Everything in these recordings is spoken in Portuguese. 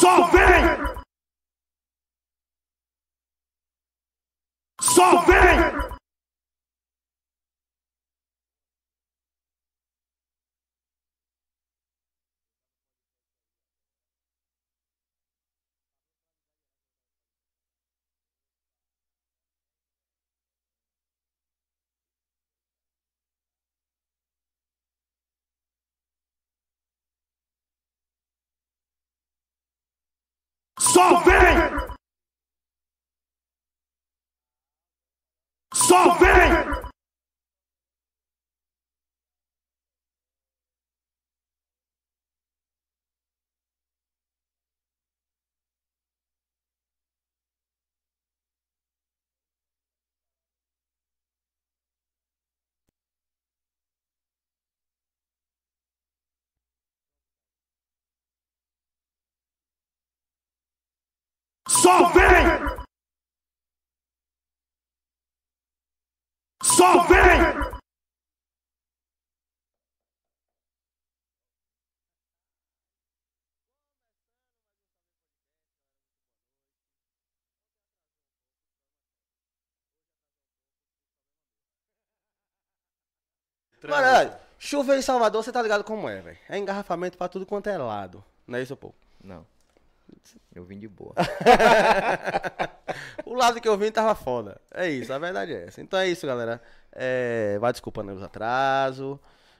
Só vem! Só vem! Só vem! Só vem! Só vem! Só vem! Mano, chuva em Salvador, você tá ligado como é, velho. É engarrafamento pra tudo quanto é lado. Não é isso, pô? Não. Eu vim de boa. o lado que eu vim tava foda. É isso, a verdade é essa. Então é isso, galera. É, vai desculpando os atrasos.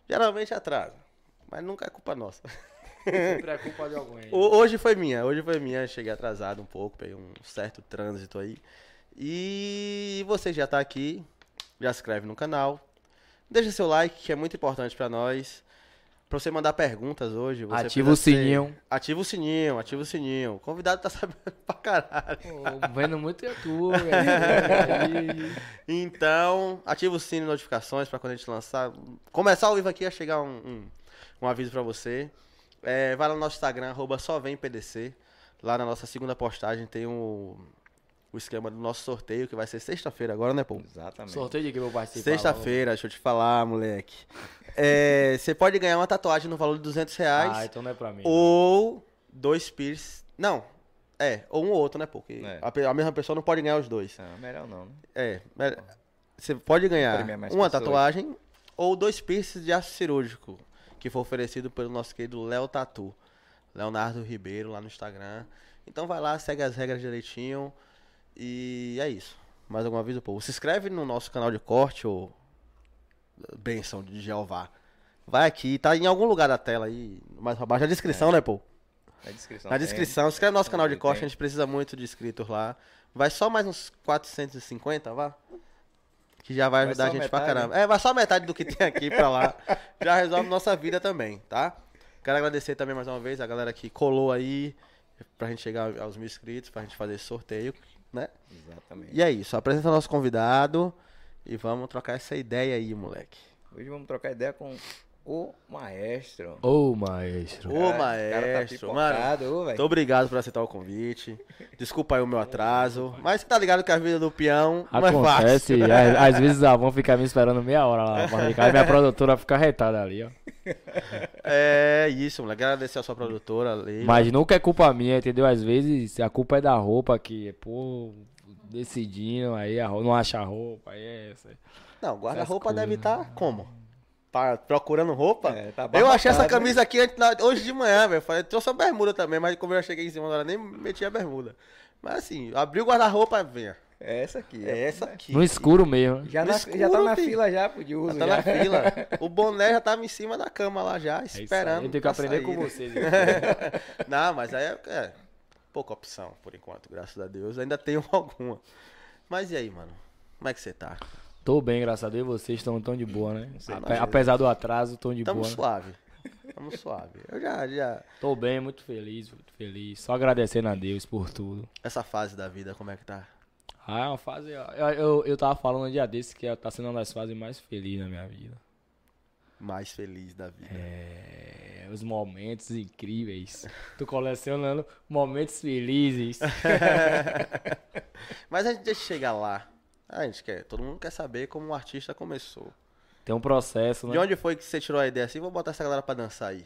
Geralmente atrasa. Mas nunca é culpa nossa. Sempre é culpa de alguém. Ho- Hoje foi minha, hoje foi minha. Cheguei atrasado um pouco, peguei um certo trânsito aí. E você já tá aqui, já se inscreve no canal. Deixa seu like, que é muito importante pra nós. Pra você mandar perguntas hoje. Você Ativa o precisa ser- sininho. Ativa o sininho, ativa o sininho. O convidado tá sabendo pra caralho. Vendo muito YouTube. aí. Então, ativa o sininho de notificações pra quando a gente lançar. Começar ao vivo aqui a chegar um, um, um aviso pra você. É, vai lá no nosso Instagram, arroba só vem PDC. Lá na nossa segunda postagem tem o, o esquema do nosso sorteio, que vai ser sexta-feira agora, né, pô? Exatamente. Sorteio de que eu vou participar. Sexta-feira, deixa eu te falar, moleque. É, Você pode ganhar uma tatuagem no valor de 200 reais. Ah, então não é pra mim. Ou dois piercing. Não, é, ou um ou outro, né, pô? Porque É. a, a mesma pessoa não pode ganhar os dois. Ah, melhor não, né? É, você pode ganhar mais uma pessoas. tatuagem ou dois piercings de aço cirúrgico, que foi oferecido pelo nosso querido Léo Tatu. Leonardo Ribeiro lá no Instagram. Então vai lá, segue as regras direitinho. E é isso. Mais algum aviso, pô? Se inscreve no nosso canal de corte, ou Benção de Jeová. Vai aqui, tá em algum lugar da tela aí, mais abaixo, na descrição, né, pô? Na descrição. Na tem. descrição, se inscreve no nosso canal de Tem. corte, a gente precisa muito de inscritos lá. Vai só mais uns 450, vá? Que já vai Vai ajudar a só gente pra metade, caramba. É, vai só metade do que tem aqui pra lá. Já resolve nossa vida também, tá? Quero agradecer também mais uma vez a galera que colou aí pra gente chegar aos mil inscritos, pra gente fazer esse sorteio, né? Exatamente. E é isso, apresenta nosso convidado e vamos trocar essa ideia aí, moleque. Hoje vamos trocar ideia com o maestro. Ô, maestro. Ô, Cara, o cara tá maestro, mano. pipocado, ô, velho. Muito obrigado por aceitar o convite. Desculpa aí o meu atraso. Mas você tá ligado que a vida do peão não é Acontece, fácil. às, às vezes a Avon fica me esperando meia hora lá pra ficar, e minha produtora fica retada ali, ó. É isso, moleque. Agradecer a sua produtora, Leila. Mas nunca é culpa minha, entendeu? Às vezes a culpa é da roupa que, pô, decidindo, aí a roupa, não acha a roupa, aí é essa. Não, guarda-roupa deve estar como? Tá procurando roupa? É, tá eu achei essa né? camisa aqui hoje de manhã, velho. Falei, trouxe uma bermuda também, mas como eu cheguei em cima agora, nem meti a bermuda. Mas assim, abriu o guarda-roupa, venha. É essa aqui. É essa aqui. No escuro mesmo. Já, na, escuro, já tá na filho. fila já, pô, de uso. Já tá na fila. O boné já tava em cima da cama lá já, É esperando. Eu tenho que aprender sair, com vocês. Não, mas aí é, é pouca opção, por enquanto, graças a Deus. Ainda tenho alguma. Mas e aí, mano? Como é que você tá? Tô bem, graças a Deus, vocês estão tão de boa, né? Ape- Apesar do atraso, tão de Tamo boa. né? suave. Tamo suave. Eu já, já. Tô bem, muito feliz, muito feliz. Só agradecendo a Deus por tudo. Essa fase da vida, como é que tá? Ah, é uma fase. Eu, eu, eu tava falando um dia desse que tá sendo uma das fases mais felizes na minha vida. Mais feliz da vida. É, os momentos incríveis. Tô colecionando momentos felizes. Mas a gente deixa chegar lá. A gente quer, todo mundo quer saber como o artista começou. Tem um processo, né? De onde foi que você tirou a ideia assim? Vou botar essa galera pra dançar aí.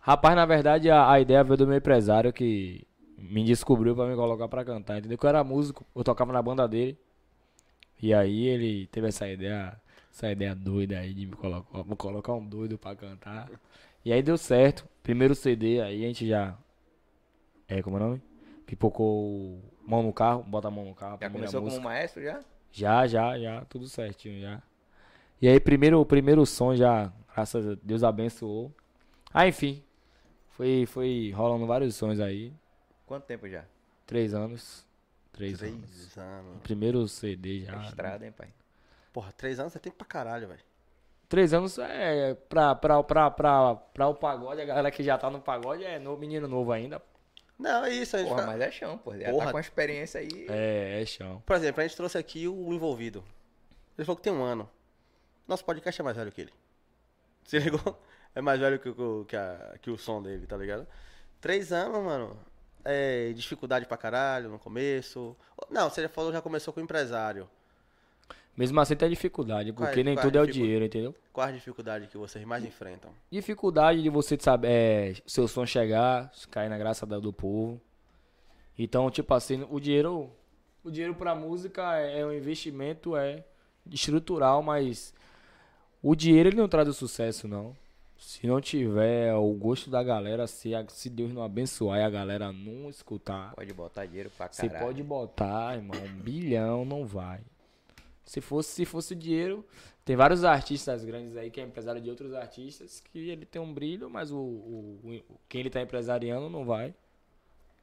Rapaz, na verdade, a, a ideia veio do meu empresário que me descobriu pra me colocar pra cantar, entendeu? Que eu era músico, eu tocava na banda dele. E aí ele teve essa ideia, essa ideia doida aí de me colocar, vou colocar um doido pra cantar. E aí deu certo. Primeiro CD, aí a gente já. É, como é o nome? Pipocou mão no carro, bota a mão no carro. Já começou música. como maestro já? Já, já, já, tudo certinho já. E aí, primeiro, o primeiro som já, graças a Deus abençoou. Ah, enfim, foi, foi rolando vários sons aí. Quanto tempo já? Três anos. Três, anos. Três anos. Primeiro CD já. É estrada, hein, pai? Porra, três anos é tempo pra caralho, velho. Três anos é pra, pra, pra, pra, pra o pagode, a galera que já tá no pagode é no, menino novo ainda. Não, é isso. A gente Porra, fica- mas é chão, pô. Já Porra. tá com a experiência aí. É, é chão. Por exemplo, a gente trouxe aqui o envolvido. Ele falou que tem um ano. Nosso podcast é mais velho que ele. Se ligou? É mais velho que, o- que, a- que o som dele, tá ligado? Três anos, mano. É dificuldade pra caralho no começo. Não, você já falou, já começou com empresário. Mesmo assim tem dificuldade, Qual é- porque nem a tudo é o dinheiro, entendeu? Qual a dificuldade que vocês mais enfrentam? Dificuldade de você saber é, seu som chegar, cair na graça do povo. Então, tipo assim, o dinheiro, o dinheiro pra música é, é um investimento é estrutural, mas o dinheiro ele não traz o sucesso não. Se não tiver o gosto da galera, se, a- se Deus não abençoar e a galera não escutar, Pode botar dinheiro pra você caralho. pode botar, irmão, um bilhão, não vai. Se fosse, se fosse dinheiro, tem vários artistas grandes aí que é empresário de outros artistas que ele tem um brilho, mas o, o- o- quem ele tá empresariando não vai.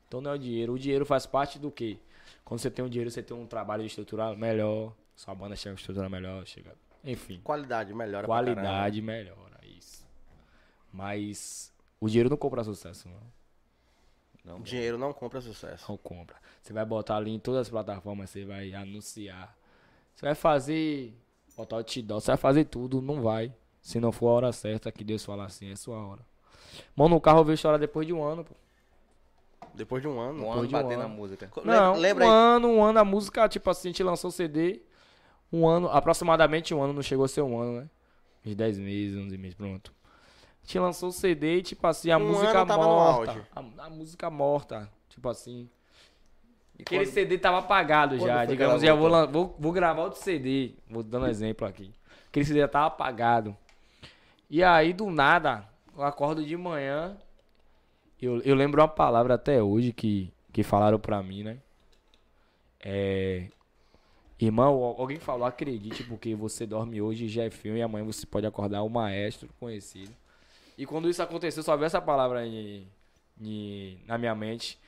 Então não é o dinheiro. O dinheiro faz parte do quê? Quando você tem o dinheiro, você tem um trabalho estrutural melhor, sua banda chega a estrutura melhor, chega. Enfim, Qualidade melhora qualidade melhora, isso. Mas o dinheiro não compra sucesso, não. Não, Dinheiro não compra sucesso. Não compra. Você vai botar ali em todas as plataformas, você vai anunciar. Você vai fazer. Botar o outdoor, você vai fazer tudo, não vai. Se não for a hora certa, que Deus fala assim, é sua hora. Mano, o carro eu vejo chorar depois de um ano, pô. Depois de um ano. Um ano de um batendo ano. na música. Não, lembra um aí? ano, um ano, a música, tipo assim, a gente lançou o CD. Um ano, aproximadamente um ano, não chegou a ser um ano, né? Uns 10 meses, 11 meses, pronto. A gente lançou o CD e, tipo assim, a Um música ano tava no morta. auge. A, a música morta, tipo assim. Aquele quando- CD tava apagado quando já. Digamos, já vou, vou, vou gravar outro CD. Vou dando exemplo aqui. Aquele CD já tava apagado. E aí, do nada, eu acordo de manhã. Eu, eu lembro uma palavra até hoje que, que falaram pra mim, né? É. Irmão, al- alguém falou, acredite, porque você dorme hoje já é filme e amanhã você pode acordar um maestro conhecido. E quando isso aconteceu, só veio essa palavra em- em- na minha mente.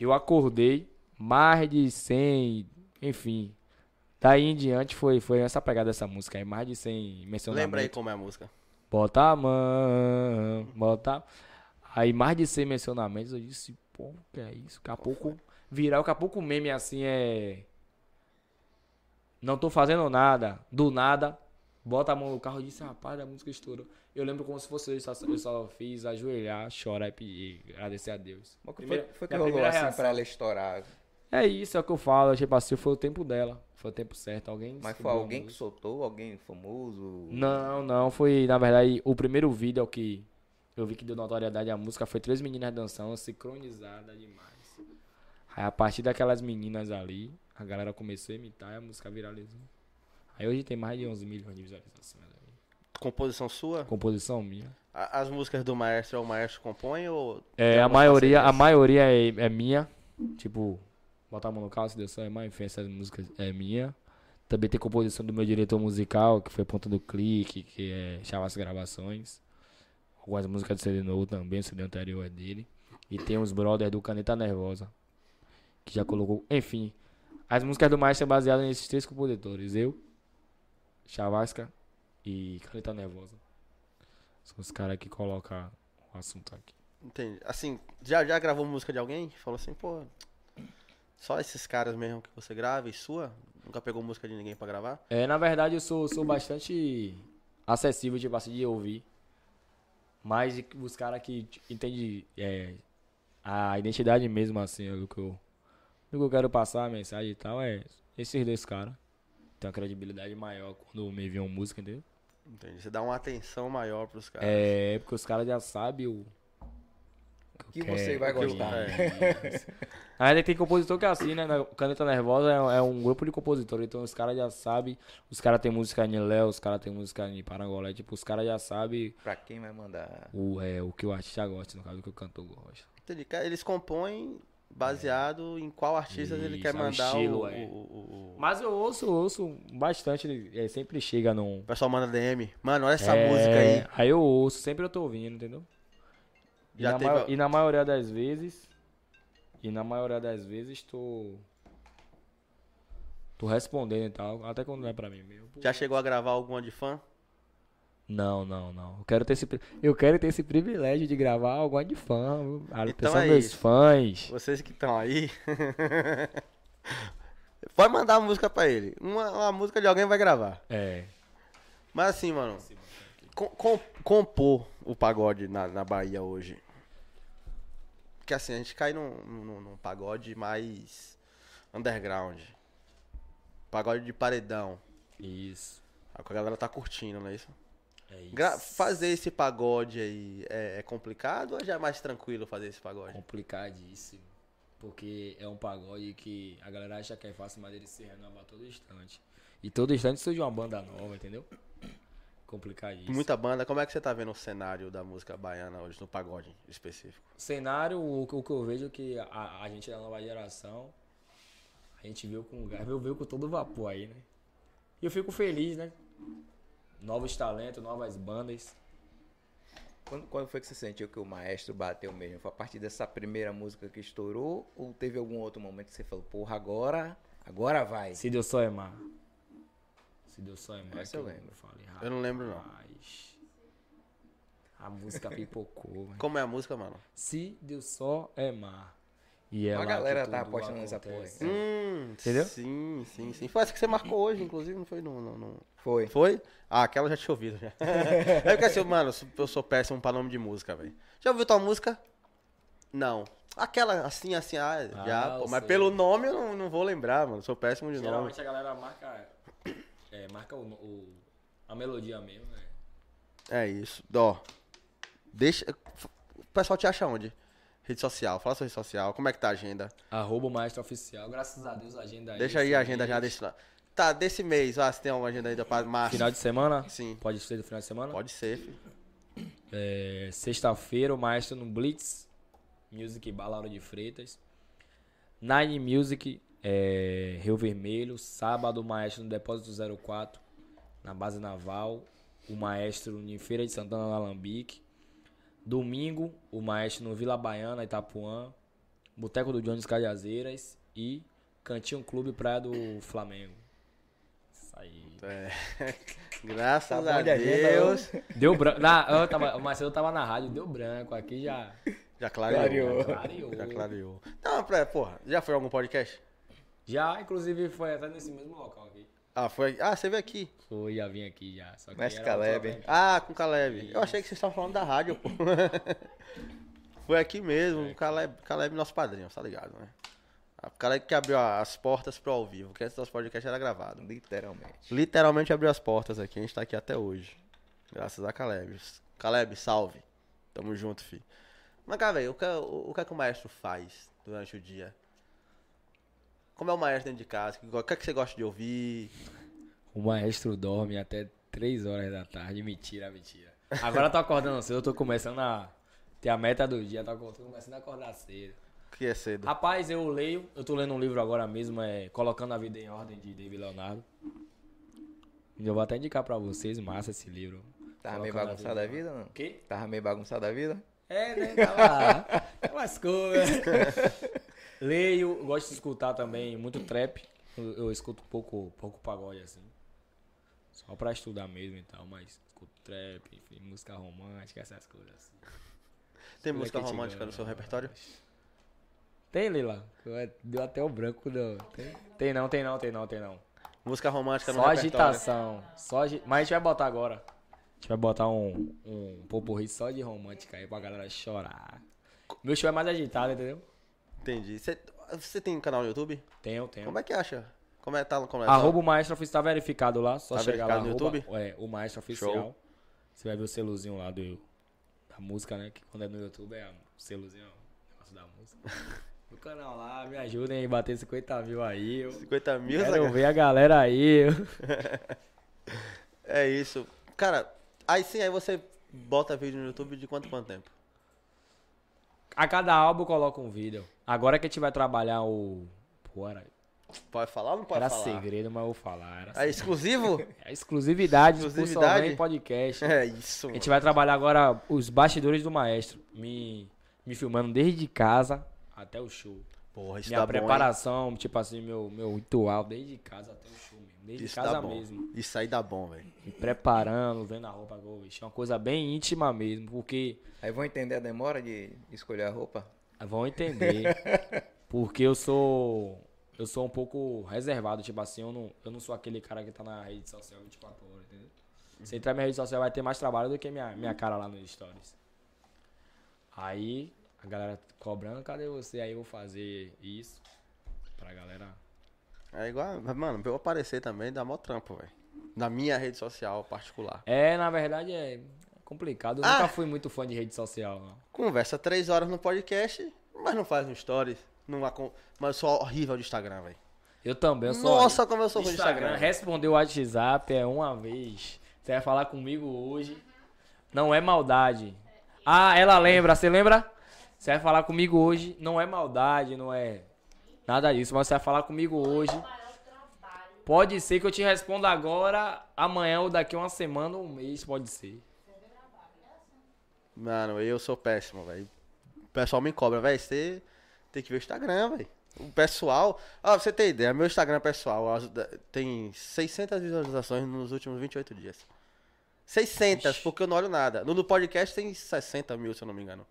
Eu acordei, mais de 100, enfim. Daí em diante foi, foi essa pegada dessa música aí, mais de 100 mencionamentos. Lembra aí como é a música. Bota a mão, bota. Aí mais de 100 mencionamentos, eu disse, pô, que é isso? Daqui a pouco virar, daqui a pouco o meme assim é. Não tô fazendo nada, do nada, bota a mão no carro e disse, rapaz, a música estourou. Eu lembro como se fosse eu, só, eu só fiz ajoelhar, chorar e pedir, agradecer a Deus. Foi, foi que rolou assim reação. pra ela estourar? É isso, é o que eu falo, tipo assim, foi o tempo dela, foi o tempo certo, alguém Mas foi a alguém que soltou? Alguém famoso? Não, não, foi, na verdade, o primeiro vídeo que eu vi que deu notoriedade à música foi três meninas dançando, sincronizada demais. Aí a partir daquelas meninas ali, a galera começou a imitar e a música viralizou. Aí hoje tem mais de 11 milhões de visualizações. ali. Composição sua? Composição minha. A- As músicas do maestro, o maestro compõe ou. É, a maioria, a maioria é, é minha. Tipo, botar a mão no carro, se Deus só é mais, enfim, essas músicas é minha. Também tem composição do meu diretor musical, que foi Ponta do Clique, que é Chavas Gravações. Algumas músicas do CD novo também, o CD anterior é dele. E tem os brothers do Caneta Nervosa, que já colocou. Enfim, as músicas do Maestro são baseadas nesses três compositores: eu, Chavasca e Caneta Nervosa. São os caras que colocam o assunto aqui. Entendi. Assim, já, já gravou música de alguém? Falou assim, pô. Só esses caras mesmo que você grava e sua? Nunca pegou música de ninguém pra gravar? É, na verdade eu sou, sou bastante acessível, tipo assim, de ouvir. Mas os caras que entendem é, a identidade mesmo, assim, do que eu, do que eu quero passar, a mensagem e tal, é esses dois caras. Tem uma credibilidade maior quando me enviam música, entendeu? Entendi. Você dá uma atenção maior pros caras. É, porque os caras já sabem o, Que você vai que eu- gostar. é. Ainda tem compositor que é assim, né? Caneta Nervosa é, é um grupo de compositores, então os caras já sabem. Os caras tem música em Léo, os caras tem música em Parangolé. Tipo, os caras já sabem Pra quem vai mandar? o, é, o que o artista gosta, no caso, o que o cantor gosta. Entendi. Eles compõem baseado em qual artista ele Isso, quer é o mandar estilo, o, é. o- o- o- Mas eu ouço, ouço bastante, é, sempre chega num. O pessoal manda DM. Mano, olha essa É, música aí. Aí eu ouço, sempre eu tô ouvindo, entendeu? E, Já na, teve e na maioria das vezes. E na maioria das vezes tô. Tô respondendo e tal. Até quando não é pra mim mesmo. Já chegou a gravar alguma de fã? Não, não, não. Eu quero ter esse, eu quero ter esse privilégio de gravar alguma de fã. viu? A Então atenção é meus isso. fãs. Vocês que estão aí. Pode mandar a música pra ele. Uma, uma música de alguém vai gravar. É. Mas assim, mano. com- com- compor o pagode na, na Bahia hoje. Porque assim, a gente cai num, num, num pagode mais underground. Pagode de paredão. Isso. A galera tá curtindo, não é isso? É isso. Gra- fazer esse pagode aí é, é complicado ou já é mais tranquilo fazer esse pagode? Complicadíssimo. Porque é um pagode que a galera acha que é fácil, mas ele se renova a todo instante. E todo instante surge uma banda nova, entendeu? Complicadíssimo. Muita banda, como é que você tá vendo o cenário da música baiana hoje, no pagode específico? cenário, o, que- o que eu vejo é que a, a gente da nova geração, a gente viu com gás, viu, viu com todo vapor aí, né? E eu fico feliz, né? Novos talentos, novas bandas. Quando, quando foi que você sentiu que o maestro bateu mesmo? Foi a partir dessa primeira música que estourou? Ou teve algum outro momento que você falou, porra, agora, agora vai? Se Deus só é mar. Se Deus só é mar. Essa eu lembro. falei, Eu não lembro, não. A música pipocou, velho. Como é a música, mano? Se Deus só é mar. E é A galera tá apostando nessa porra, Hum, Entendeu? Sim, sim, sim. Foi essa que você marcou hoje, inclusive, não foi no. no- no- Foi. Foi? Ah, aquela eu já tinha ouvido já. é porque assim, mano, eu sou- eu péssimo pra nome de música, velho. Já ouviu tua música? Não. Aquela assim, assim, ah, já, Ah, pô, eu mas sei. pelo nome eu não, não vou lembrar, mano. Sou péssimo de nome. Geralmente a galera marca. É, marca o, o- a melodia mesmo, né? É isso. Ó. Deixa. O pessoal te acha onde? Rede social. Fala sua rede social. Como é que tá a agenda? Arroba o Maestro Oficial. Graças a Deus a agenda aí. Deixa aí esse a agenda mês. já desse. Tá, desse mês, ah, se tem alguma agenda ainda pra março. Final de semana? Sim. Pode ser do final de semana? Pode ser, filho. É, Sexta-feira, o Maestro no Blitz. Music Bar Lauro de Freitas. Nine Music, é, Rio Vermelho. Sábado, o Maestro no Depósito 04, na base naval. O Maestro em Feira de Santana, no Alambique. Domingo, o Maestro no Vila Baiana, Itapuã. Boteco do Jones Cajazeiras. E Cantinho Clube Praia do Flamengo. Isso aí. É. Graças Tá a de agenda Deus. Deu branco. Na, eu tava, o Marcelo tava na rádio, deu branco. Aqui já. Já clareou. Clareou. Já Clareou. Já clareou. Não, pra, porra, já foi algum podcast? Já, inclusive, foi até nesse mesmo local aqui. Ah, foi. Ah, você veio aqui. Foi, já vim aqui já. Só que Mestre Caleb. Ah, com o Caleb. Eu achei que vocês estavam falando da rádio, pô. foi aqui mesmo. O Caleb, Caleb, nosso padrinho, tá ligado, né? O Caleb que abriu as portas pro ao vivo, que antes nosso podcast era gravado. Literalmente. Literalmente abriu as portas aqui, a gente tá aqui até hoje. Graças a Caleb. Caleb, salve. Tamo junto, fi. Mas, cara, velho, o que, o, o que é que o maestro faz durante o dia? Como é o maestro dentro de casa? O que é que você gosta de ouvir? O maestro dorme até 3 horas da tarde. Mentira, mentira. Agora eu tô acordando cedo, eu tô começando a ter a meta do dia, tô tô começando a acordar cedo. O que é cedo? Rapaz, eu leio, eu tô lendo um livro agora mesmo, é Colocando a Vida em Ordem, de David Leonardo. Eu vou até indicar pra vocês, massa esse livro. Tava meio Colocando a bagunçada a Vida vida, não? O quê? Tava meio bagunçada a vida? É, né? Tava. Lascou, né? Leio, gosto de escutar também muito trap. Eu, eu escuto pouco, pouco pagode assim. Só pra estudar mesmo e tal, mas escuto trap, enfim, música romântica, essas coisas assim. Tem é música romântica no seu gosta? repertório? Tem, Lila? Deu até o branco do. Tem, tem não, tem não, tem não, tem não. Música romântica no Só repertório. agitação. Só agi... Mas a gente vai botar agora. A gente vai botar um, um popurri só de romântica aí pra galera chorar. Meu show é mais agitado, entendeu? Entendi. Você, tem canal no YouTube? Tenho, tenho. Como é que acha? Como é tá como é Arroba o Maestro Oficial tá verificado lá. Só Tá chegar lá. no arroba- YouTube? É, o Maestro Oficial. Show. Você vai ver o seluzinho lá do, da música, né? Que quando é no YouTube é a selozinho, ó, negócio da música. No canal lá, me ajudem a bater 50 mil aí. Eu 50 mil, quero saca? ver a galera aí. É isso. Cara, aí sim, aí você bota vídeo no YouTube de quanto quanto tempo? A cada álbum eu coloco um vídeo. Agora que a gente vai trabalhar o. Pô, era, Pode falar ou não pode era falar? segredo, mas eu vou falar. Era É exclusivo? É exclusividade, Exclusividade? podcast. é isso, A mano. gente vai trabalhar agora os bastidores do maestro. Me, me filmando desde casa até o show. Porra, isso Minha bom, hein? preparação, tipo assim, meu, meu ritual, desde casa até o show. Desde Isso casa dá bom. mesmo. Isso aí dá bom, velho. Me preparando, vendo a roupa vestir. É uma coisa bem íntima mesmo, porque Aí vão entender a demora de escolher a roupa? vão entender. porque eu sou. Eu sou um pouco reservado, tipo assim, eu não, eu não sou aquele cara que tá na rede social 24 horas, entendeu? Se entrar na minha rede social vai ter mais trabalho do que minha, minha cara lá nos stories. Aí a galera cobrando, cadê você? Aí eu vou fazer isso pra galera. É igual, mano, pra eu aparecer também dá mó trampo, velho. Na minha rede social particular. É, na verdade é complicado. Eu Ah! nunca fui muito fã de rede social, não. Conversa três horas no podcast, mas não faz no stories. Não acon- mas eu sou horrível de Instagram, velho. Eu também, eu sou. Nossa, como eu sou ruim de Instagram, responder o WhatsApp é uma vez. Você vai falar comigo hoje. Não é maldade. Ah, ela lembra, você lembra? Você vai falar comigo hoje, não é maldade, não é nada disso, mas você vai falar comigo hoje. Pode ser que eu te responda agora, amanhã ou daqui a uma semana ou um mês, pode ser. Mano, eu sou péssimo, velho. O pessoal me cobra, velho. Você tem que ver o Instagram, velho. O pessoal. Ah, pra você ter ideia, meu Instagram pessoal tem 600 visualizações nos últimos 28 dias. 600, Ixi. porque eu não olho nada. No do podcast tem 60 mil, se eu não me engano.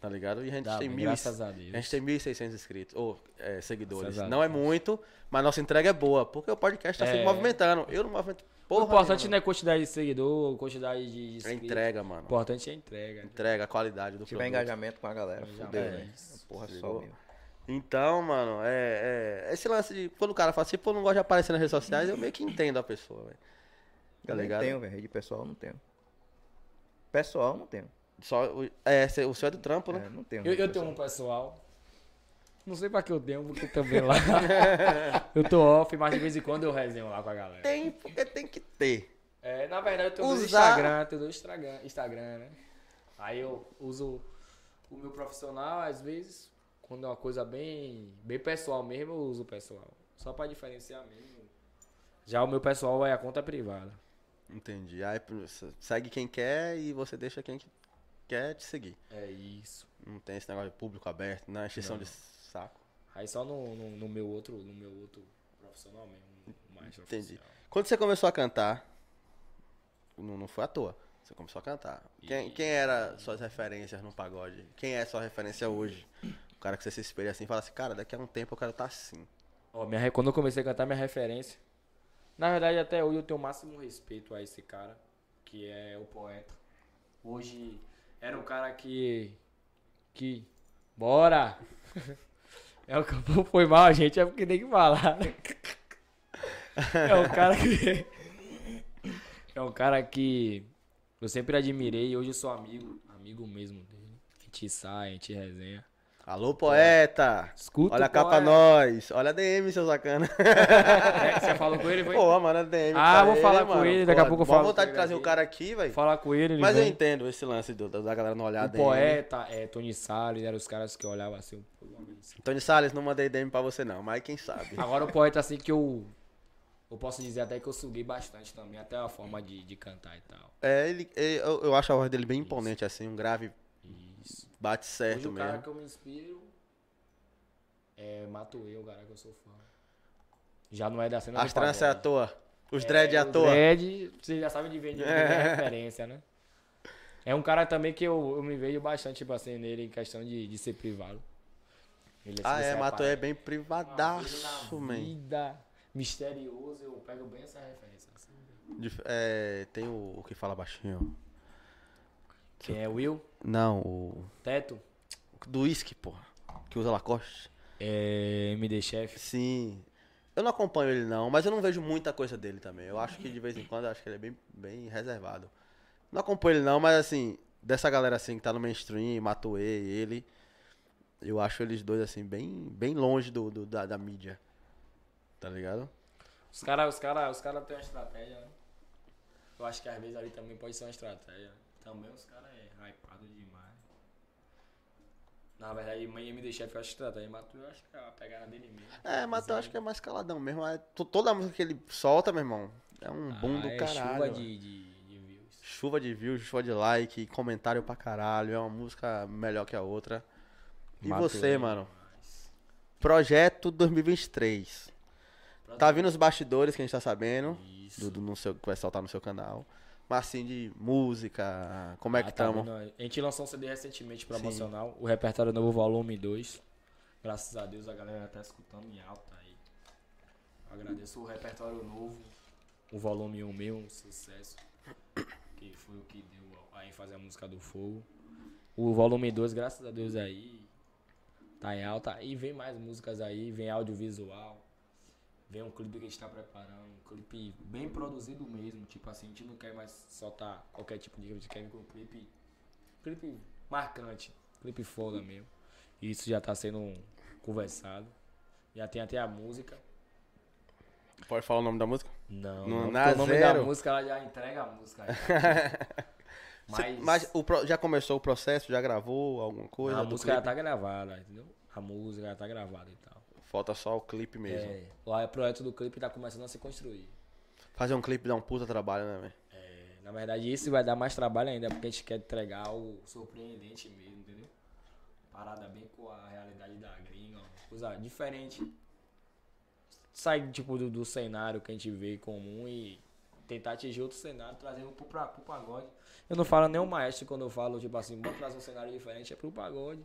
Tá ligado? E a gente Dá tem mil. graças a Deus. A gente tem 1.600 inscritos, ou é, seguidores. Não é muito, mas nossa entrega é boa, porque o podcast tá É. se movimentando. Eu não movimento o porra importante nenhuma. não é quantidade de seguidor, quantidade de É inscritos. entrega, O mano. importante é a entrega. Entrega, a qualidade do Se tiver engajamento com a galera, fudeu, É. Porra só. Então, mano, é, é- Esse lance de. Quando o cara fala assim, pô, não gosta de aparecer nas redes sociais, eu meio que entendo a pessoa, velho. Tá Eu ligado? tenho, velho. Rede pessoal eu não tenho. Pessoal eu não tenho. Só, o- é, o seu é do trampo, né? É, não tenho. Eu, eu tenho um pessoal. Não sei pra que eu tenho, porque também lá. eu tô off, mas de vez em quando eu resenho lá com a galera. Tem, porque tem que ter. É, na verdade eu tenho dois Usar- Instagram, tenho dois Instagram, Instagram, né? Aí eu uso o meu profissional, às vezes, quando é uma coisa bem, bem pessoal mesmo, eu uso o pessoal. Só pra diferenciar mesmo. Já o meu pessoal é a conta privada. Entendi. Aí segue quem quer e você deixa quem que- quer te seguir. É isso. Não tem esse negócio de público aberto, não é exceção de saco. Aí só no, no, no meu outro, no meu outro profissional mesmo, mais Entendi. Quando você começou a cantar, não, não foi à toa. Você começou a cantar. Quem, quem era suas referências no pagode? Quem é sua referência hoje? O cara que você se espelha assim e fala assim, cara, daqui a um tempo eu quero estar assim. Ó, minha, quando eu comecei a cantar, minha referência. Na verdade, até hoje eu tenho o máximo respeito a esse cara, que é o poeta. Hoje era um cara que. que. Bora! É o que foi mal, gente, é porque tem que falar. É um cara que. É um cara que eu sempre admirei e hoje eu sou amigo, amigo mesmo dele. A gente sai, a gente resenha. Alô, poeta! Escuta Olha capa poeta. nós! Olha a DM, seu sacana. É, você falou com ele, foi? Pô, mano, a DM. Ah, pra vou falar com mano. ele, daqui a pouco eu falo vontade com de trazer ele o cara aqui, velho. falar com ele, ele Mas eu vem. entendo esse lance do- da galera não olhar a O DM. poeta, é, Tony Salles, eram os caras que olhavam assim. Tony Salles, não mandei DM pra você não, mas quem sabe. Agora o poeta, assim, que eu. Eu posso dizer até que eu suguei bastante também, até a forma de, de cantar e tal. É, ele, ele- eu, eu acho a voz dele bem imponente, assim, um grave Isso. bate Hoje certo o cara mesmo. que eu me inspiro é Matuê, o cara que eu sou fã. Já não é da cena As tranças é à pagode. toa. Os dread é à o toa. Dread, você já sabe de ver de onde é referência, né? É um cara também que eu, eu me vejo bastante, tipo assim, nele em questão de, de ser privado. Ele, Ah, se é, Mato é bem privadaço, na man. vida, misterioso, eu pego bem essa referência. assim. É, tem o, o que fala baixinho. Quem é Will? Não, o. Teto? Do uísque, porra. Que usa Lacoste. É MD Chef. Sim. Eu não acompanho ele não, mas eu não vejo muita coisa dele também. Eu acho que de vez em quando eu acho que ele é bem, bem reservado. Não acompanho ele não, mas assim, dessa galera assim que tá no mainstream, Matuê, ele, eu acho eles dois assim bem, bem longe do, do- da, da mídia. Tá ligado? Os caras os cara, os cara têm uma estratégia, né? Eu acho que às vezes ali também pode ser uma estratégia. Também os caras é hypado demais. Na verdade, MD Chef eu acho estratégia, mas tu eu acho que é a pegada dele mesmo. É, mas eu acho que é mais caladão mesmo. É, to- toda a música que ele solta, meu irmão, é um boom Ah, do é caralho. chuva de, de, de views. Chuva de views, chuva de like, comentário pra caralho. É uma música melhor que a outra. E Matou você, ele mano? demais. Projeto 2023. Pra Tá vindo os bastidores que a gente tá sabendo. Isso. Do, do no seu, que vai soltar no seu canal. Mas assim, de música, como é Ah, que tá tamo? vendo aí? A gente lançou um CD recentemente Sim. promocional, o repertório novo volume 2. Graças a Deus a galera tá escutando em alta aí. Agradeço o repertório novo, o volume 1 meu, um sucesso. Que foi o que deu a ênfase à música do fogo. O volume 2, graças a Deus aí, tá em alta. E vem mais músicas aí, vem audiovisual. Vem um clipe que a gente tá preparando, um clipe bem produzido mesmo. Tipo assim, a gente não quer mais soltar qualquer tipo de clipe, a gente quer vir com um clipe, clipe marcante, clipe foda mesmo. E isso já tá sendo conversado. Já tem até a música. Pode falar o nome da música? Não, não porque o nome da zero. música ela já entrega a música. Mas, Mas o já começou o processo? Já gravou alguma coisa? a música já tá gravada, entendeu? A música já tá gravada e tal. Falta só o clipe mesmo. É, o projeto do clipe tá começando a se construir. Fazer um clipe dá um puta trabalho, né, velho? É, na verdade, isso vai dar mais trabalho ainda, porque a gente quer entregar algo surpreendente mesmo, entendeu? Parada bem com a realidade da gringa, uma coisa diferente. Sair, tipo, do, do cenário que a gente vê comum e tentar atingir outro cenário, trazendo pro, pra, pro pagode. Eu não falo nem o maestro quando eu falo, tipo assim, vamos trazer um cenário diferente, é pro pagode.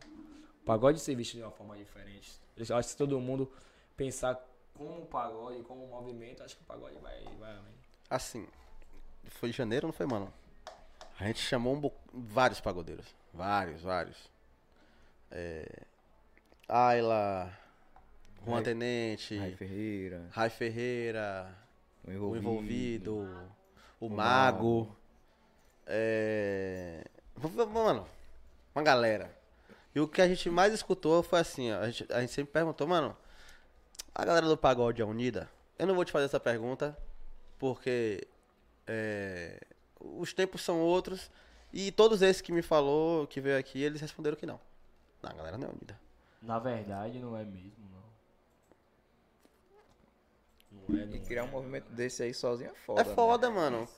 O pagode ser visto de uma forma diferente. Eu acho que se todo mundo pensar como o pagode, como o movimento, acho que o pagode vai, vai além. Assim, foi janeiro, não foi, mano? A gente chamou um bo- vários pagodeiros. Vários, vários. É... Ayla, Juan Rai- Tenente, Rai Ferreira, Rai Ferreira, o o envolvido. Envolvido, o, o Mago. Mago. É... Mano, uma galera. E o que a gente mais escutou foi assim, ó, a gente, a gente sempre perguntou, mano, a galera do pagode é unida? Eu não vou te fazer essa pergunta, porque é, os tempos são outros, e todos esses que me falou, que veio aqui, eles responderam que não. Não, a galera não é unida. Na verdade, não é mesmo, não. Não é, não E criar é. um movimento desse aí sozinho é foda. é foda, né? mano.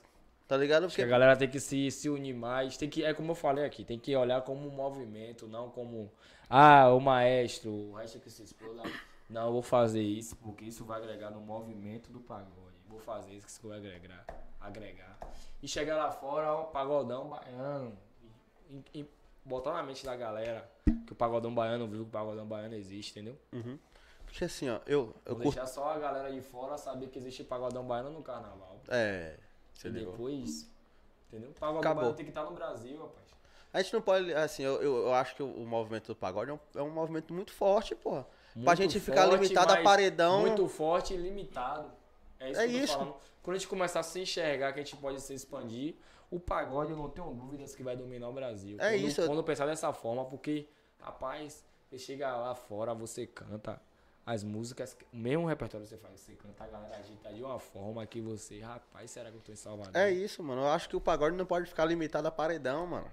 Tá ligado? Porque a galera tem que se, se unir mais. Tem que, é como eu falei aqui, tem que olhar como um movimento, não como. Ah, o maestro, o resto que se exploda. Não, eu vou fazer isso porque isso vai agregar no movimento do pagode. Vou fazer isso que isso vai agregar. agregar. E chegar lá fora, ó, pagodão baiano. E, e botar na mente da galera que o pagodão baiano viu que o pagodão baiano existe, entendeu? Porque assim, ó, eu, eu Não curto. deixar só a galera de fora saber que existe pagodão baiano no carnaval. É. Você ligou. depois, entendeu? O pagodão Acabou. tem que estar no Brasil, rapaz. A gente não pode, assim, eu, eu, eu acho que o, movimento do pagode é um, é um movimento muito forte, porra. pra Muito gente ficar forte, limitado a paredão. Muito forte e limitado. É isso É que eu tô isso. falando. Quando a gente começar a se enxergar que a gente pode se expandir, o pagode eu não tenho dúvidas que vai dominar o Brasil. É quando, isso. Quando eu pensar dessa forma, porque, rapaz, você chega lá fora, você canta as músicas, o mesmo repertório que você faz, você canta, a galera agita de uma forma que você, rapaz, será que eu tô em Salvador? É isso, mano. Eu acho que o pagode não pode ficar limitado a paredão, mano.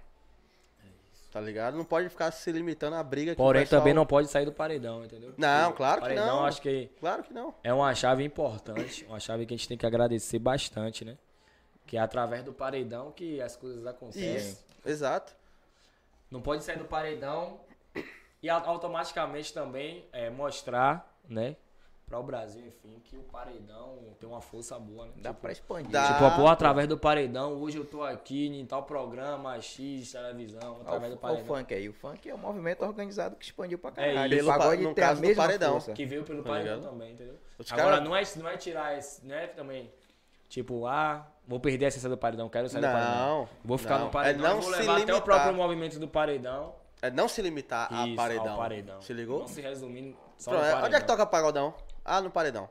Tá ligado? Não pode ficar se limitando a briga que Porém, pessoal- também não pode sair do paredão, entendeu? Não, claro que paredão, não. acho que Claro que não. É uma chave importante, uma chave que a gente tem que agradecer bastante, né? Que é através do paredão que as coisas acontecem. Isso. Exato. Não pode sair do paredão e au- automaticamente também é, mostrar, né? Para o Brasil, enfim, que o paredão tem uma força boa, né? Dá tipo, pra expandir. Dá. tipo, pô, através do paredão, hoje eu tô aqui em tal programa, X, televisão, através do Olha o, paredão. funk aí. O funk é um movimento organizado que expandiu pra É caralho. isso. o pagode No tem a mesma paredão. força. Que veio pelo Tá paredão ligado? também, entendeu? Os Agora, cara- não, é, não é tirar esse, né, também, tipo, ah, vou perder a essência do paredão, quero sair do paredão. Não. Vou ficar não. no paredão, É não vou se levar até o limitar. próprio movimento do paredão. É não se limitar a Isso, paredão. ao paredão. Se ligou? Não se resumindo só Pronto, no é- paredão. onde é que toca pagodão? Ah, no paredão.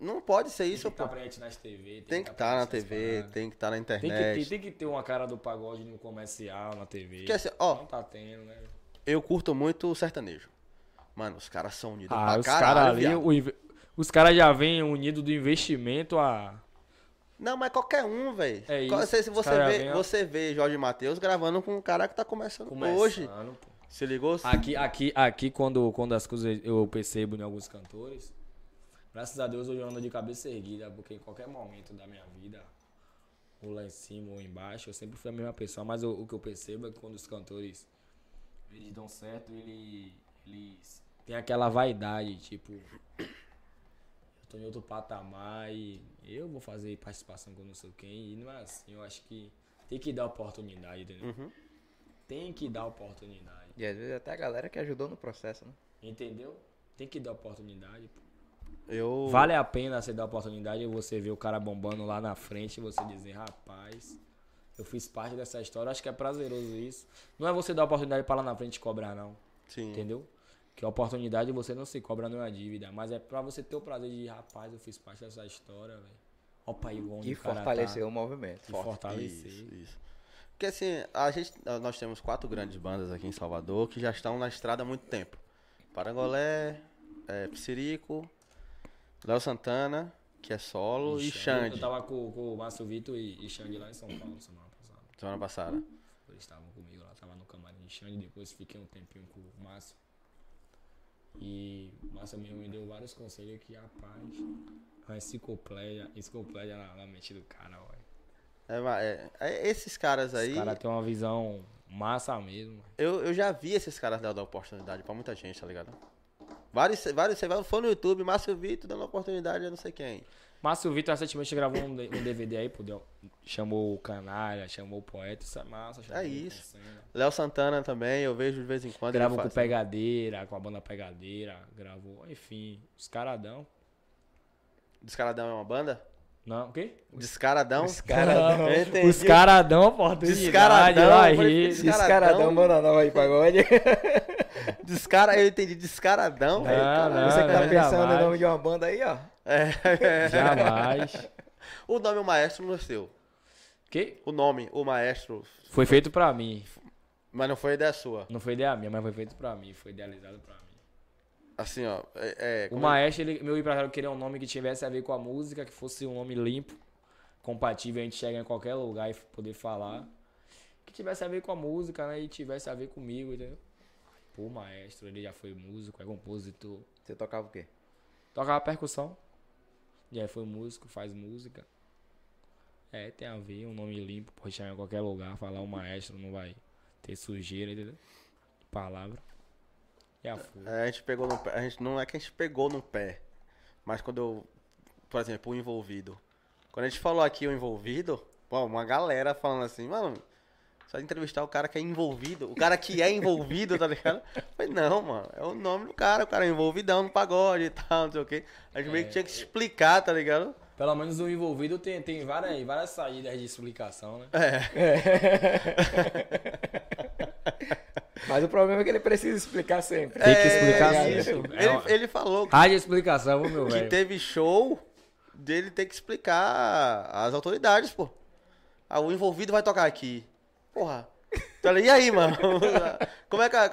Não pode ser Tem isso, que estar pô. presente nas TV. Tem que tá estar na presente nessas TV, paradas. tem que estar na Tem que, ter, internet. tem que ter uma cara do pagode no comercial, na TV. Assim, ó, Não tá tendo, né? eu curto muito o sertanejo. Mano, os caras são unidos Ah, pra os caralho, caras ali, o os caras já vêm unidos do investimento a. Não, mas qualquer um, velho. É isso, Você, você vê, você vê Jorge Matheus gravando com um cara que tá começando, hoje. Começando, pô. Se ligou? Aqui, aqui, aqui quando, quando as coisas eu percebo em alguns cantores, graças a Deus hoje eu ando de cabeça erguida, porque em qualquer momento da minha vida, ou lá em cima ou embaixo, eu sempre fui a mesma pessoa, mas o, o que eu percebo é que quando os cantores eles dão certo, ele, eles têm aquela vaidade, tipo, eu tô em outro patamar e eu vou fazer participação com não sei quem, e não é assim, eu acho que tem que dar oportunidade, entendeu? Uhum. Tem que dar oportunidade. E às vezes até a galera que ajudou no processo, né? Entendeu? Tem que dar oportunidade. pô. Eu. Vale a pena você dar oportunidade e você ver o cara bombando lá na frente e você dizer, rapaz, eu fiz parte dessa história. Acho que é prazeroso isso. Não é você dar oportunidade pra lá na frente cobrar, não. Sim. Entendeu? Que a oportunidade você não se cobra, não é dívida. Mas é pra você ter o prazer de, rapaz, eu fiz parte dessa história, velho. Opa aí, onde E cara fortalecer tá. o movimento. E fortalecer. Isso, isso. Porque assim, a gente, nós temos quatro grandes bandas aqui em Salvador que já estão na estrada há muito tempo. Parangolé, é, Psirico, Léo Santana, que é solo, e Eu Xande, tava com, com o Márcio Vitor e, e Xande lá em São Paulo semana passada. semana passada. Eles estavam comigo lá, tava no camarim de Xande, depois fiquei um tempinho com o Márcio. E o Márcio mesmo me deu vários conselhos que, rapaz, uma enciclopédia, enciclopédia na, na mente do cara, ué. É, é, é, esses caras aí, Os caras têm uma visão massa mesmo. eu, eu já vi esses caras dando oportunidade pra muita gente, tá ligado? Vários, vários, você vai for no YouTube, Márcio Vitor dando oportunidade a não sei quem. Márcio Vitor recentemente gravou um, um DVD aí, pô, deu- chamou o Canalha, chamou o Poeta, isso é massa. chamou É isso. Léo Santana também, eu vejo de vez em quando. Gravou com Pegadeira, com a banda Pegadeira, gravou, enfim, os caradão. Descaradão é uma banda? Não, o quê? Descaradão? Descaradão. Entendi. Os caradão, oportunidade, Descaradão, lá, falei. Descaradão. Descaradão, banda nova aí, pagode. Descara, eu entendi descaradão. Não, não. Você que tá não, pensando no nome de uma banda aí, ó. É. Jamais. O nome o maestro não é seu. Que? O nome, o maestro, Foi feito pra mim. mas não foi ideia sua. Não foi ideia minha, mas foi feito pra mim. Foi idealizado pra mim. Assim, ó. É, é, O como- maestro, ele, meu empresário queria um nome que tivesse a ver com a música, que fosse um nome limpo, compatível, a gente chegar em qualquer lugar e poder falar. Que tivesse a ver com a música, né? E tivesse a ver comigo, entendeu? Pô, maestro, ele já foi músico, é compositor. Você tocava o quê? Tocava percussão. Já foi músico, faz música. É, tem a ver, um nome limpo, pode chegar em qualquer lugar, falar o maestro, não vai ter sujeira, entendeu? Palavra. Já foi. É, a gente pegou no pé. A gente, não é que a gente pegou no pé. Mas quando eu. Por exemplo, o envolvido. Quando a gente falou aqui o envolvido, pô, uma galera falando assim, mano. Só entrevistar o cara que é envolvido. O cara que é envolvido, tá ligado? Falei, não, mano. É o nome do cara. O cara é envolvidão no pagode e tal, não sei o quê. A gente meio que tinha que explicar, tá ligado? Pelo menos o envolvido tem, tem várias, várias saídas de explicação, né? Mas o problema é que ele precisa explicar sempre. Tem que explicar É, sempre. Ele, É uma- ele falou Rádio explicação, meu que velho. teve show dele ter que explicar às autoridades, pô. Ah, o envolvido vai tocar aqui. Porra. Tá ligado? E aí, mano? Como é que a,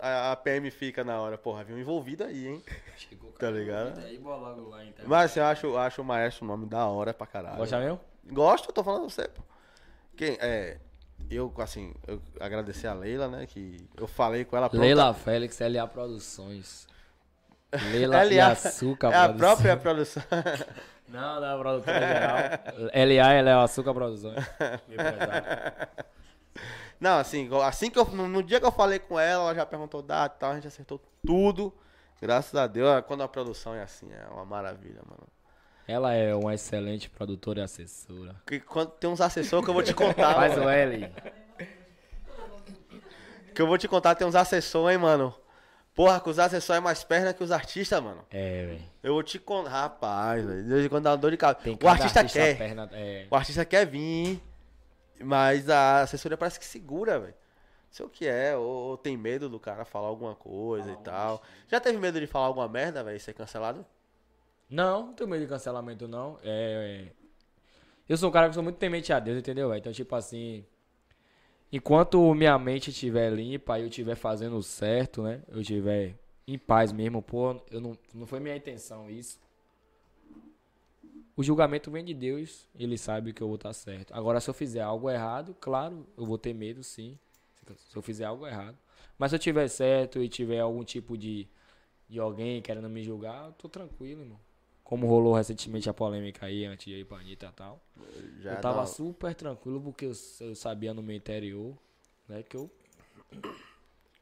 a- a PM fica na hora? Porra, viu envolvido aí, hein? Chegou, Tá ligado? Aí, bola logo lá, então. Mas assim, eu acho, acho o maestro um nome da hora pra caralho. Gosta mesmo? Gosto, eu tô falando você, pô. Quem, é, eu, assim, eu agradecer a Leila, né, que eu falei com ela. pronta- Leila Félix, LA Produções. Leila e LA Açúcar É a Produções. própria produção. Não, não é a produtora geral. LA, ela é o Açúcar Produções. Não, assim, assim que eu, no, dia que eu falei com ela, ela já perguntou data e tal, a gente acertou tudo. Graças a Deus, ah, quando a produção é assim, é uma maravilha, mano. Ela é uma excelente produtora e assessora. Que quando tem uns assessores que eu vou te contar, Faz mano, o L. que eu vou te contar, tem uns assessores, hein, mano. Porra, que os assessores é mais perna que os artistas, mano. É, velho. Eu vou te contar, rapaz, velho. De vez em quando dá uma dor de cabeça. O cada artista, quer, Perna, é, o artista quer vir, mas a assessoria parece que segura, velho. Não sei o que é, ou, ou tem medo do cara falar alguma coisa e tal. Já teve medo de falar alguma merda, velho, e ser cancelado? Não, não tenho medo de cancelamento, não. É, é, Eu sou um cara que sou muito temente a Deus, entendeu? velho? Então, tipo assim. Enquanto minha mente estiver limpa e eu estiver fazendo certo, né? Eu estiver em paz mesmo, pô, eu não, não foi minha intenção isso. O julgamento vem de Deus, ele sabe que eu vou estar certo. Agora, se eu fizer algo errado, claro, eu vou ter medo, sim. Se eu fizer algo errado. Mas se eu tiver certo e tiver algum tipo de, de alguém querendo me julgar, eu tô tranquilo, irmão. Como rolou recentemente a polêmica aí, antes de ir pra Anitta e tal. Já eu tava dá- super tranquilo porque eu, eu sabia no meu interior, né, que eu...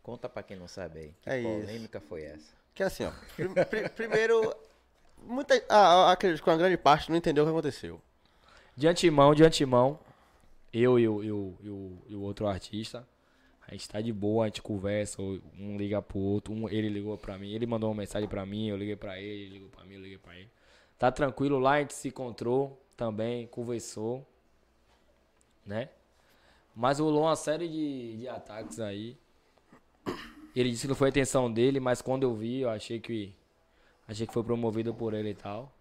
Conta pra quem não sabe aí. Que É isso. polêmica foi essa? Que assim, ó. pri- primeiro, muita, ah, acredito que uma grande parte não entendeu o que aconteceu. De antemão, de antemão, eu e o outro artista, a gente tá de boa, a gente conversa, um liga pro outro, um, ele ligou pra mim, ele mandou uma mensagem pra mim, eu liguei pra ele, ele ligou pra mim, eu liguei pra ele. Tá tranquilo lá, a gente se encontrou também, conversou, né? Mas rolou uma série de, de ataques aí. Ele disse que não foi a intenção dele, mas quando eu vi, eu achei que achei que foi promovido por ele e tal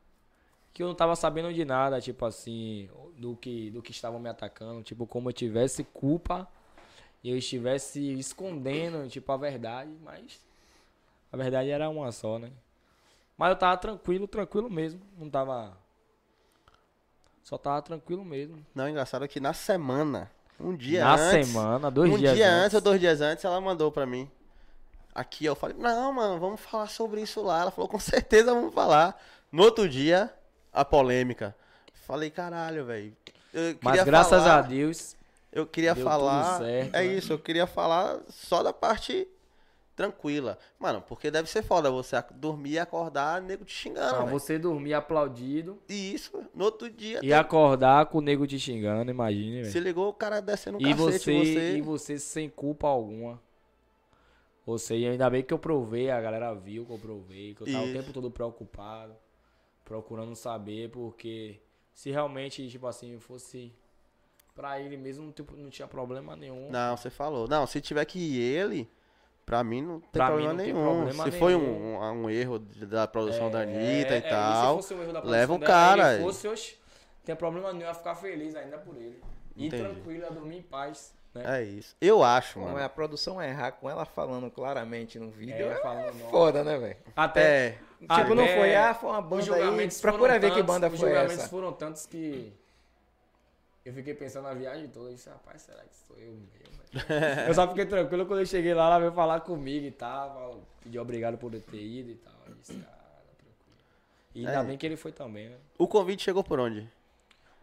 que eu não tava sabendo de nada, tipo assim, do que, do que estavam me atacando, tipo, como eu tivesse culpa e eu estivesse escondendo, tipo, a verdade, mas a verdade era uma só, né? Mas eu tava tranquilo, tranquilo mesmo, não tava... Só tava tranquilo mesmo. Não, engraçado é que na semana, um dia Na antes. semana, dois um dias dia antes. antes ou dois dias antes, ela mandou pra mim. Aqui eu falei, não, mano, vamos falar sobre isso lá. Ela falou, com certeza vamos falar. No outro dia, a polêmica. Falei, caralho, velho. Mas graças falar- a Deus, Eu queria falar. certo, é né? isso, eu queria falar só da parte tranquila. Mano, porque deve ser foda você dormir e acordar, nego te xingando. ah, você dormir aplaudido E isso, no outro dia. e tem- acordar com o nego te xingando, imagine, velho. Se ligou o cara descendo um E cacete você, em e você. você sem culpa alguma. Você, e ainda bem que eu provei, a galera viu que eu provei, que eu tava Isso. o tempo todo preocupado, procurando saber, porque se realmente, tipo assim, fosse pra ele mesmo, tipo, não tinha problema nenhum. Não, você falou. Não, se tiver que ir ele, pra mim não tem Pra problema não tem nenhum. problema se foi nenhum. um, um erro da produção da Anitta É, e é, tal. se fosse um erro da leva produção o cara. Ele fosse, oxe, não tem problema nenhum, eu ia ficar feliz ainda por ele. E Entendi. tranquilo, ia dormir em paz. Né? É isso. Eu acho, mano. mas a produção errar com ela falando claramente no vídeo É, é, foda, né, velho? Até, É. Tipo, não Até foi, ah, foi uma Os banda aí. julgamentos Procura ver que banda os foi julgamentos essa. foram tantos que eu fiquei pensando na viagem toda. Eu disse, rapaz, será que sou eu mesmo? Velho?" eu só fiquei tranquilo quando eu cheguei lá, ela veio falar comigo e tal. Pediu obrigado por eu ter ido e tal. Eu disse, ah, tranquilo. E ainda É. bem que ele foi também, né? O convite chegou por onde?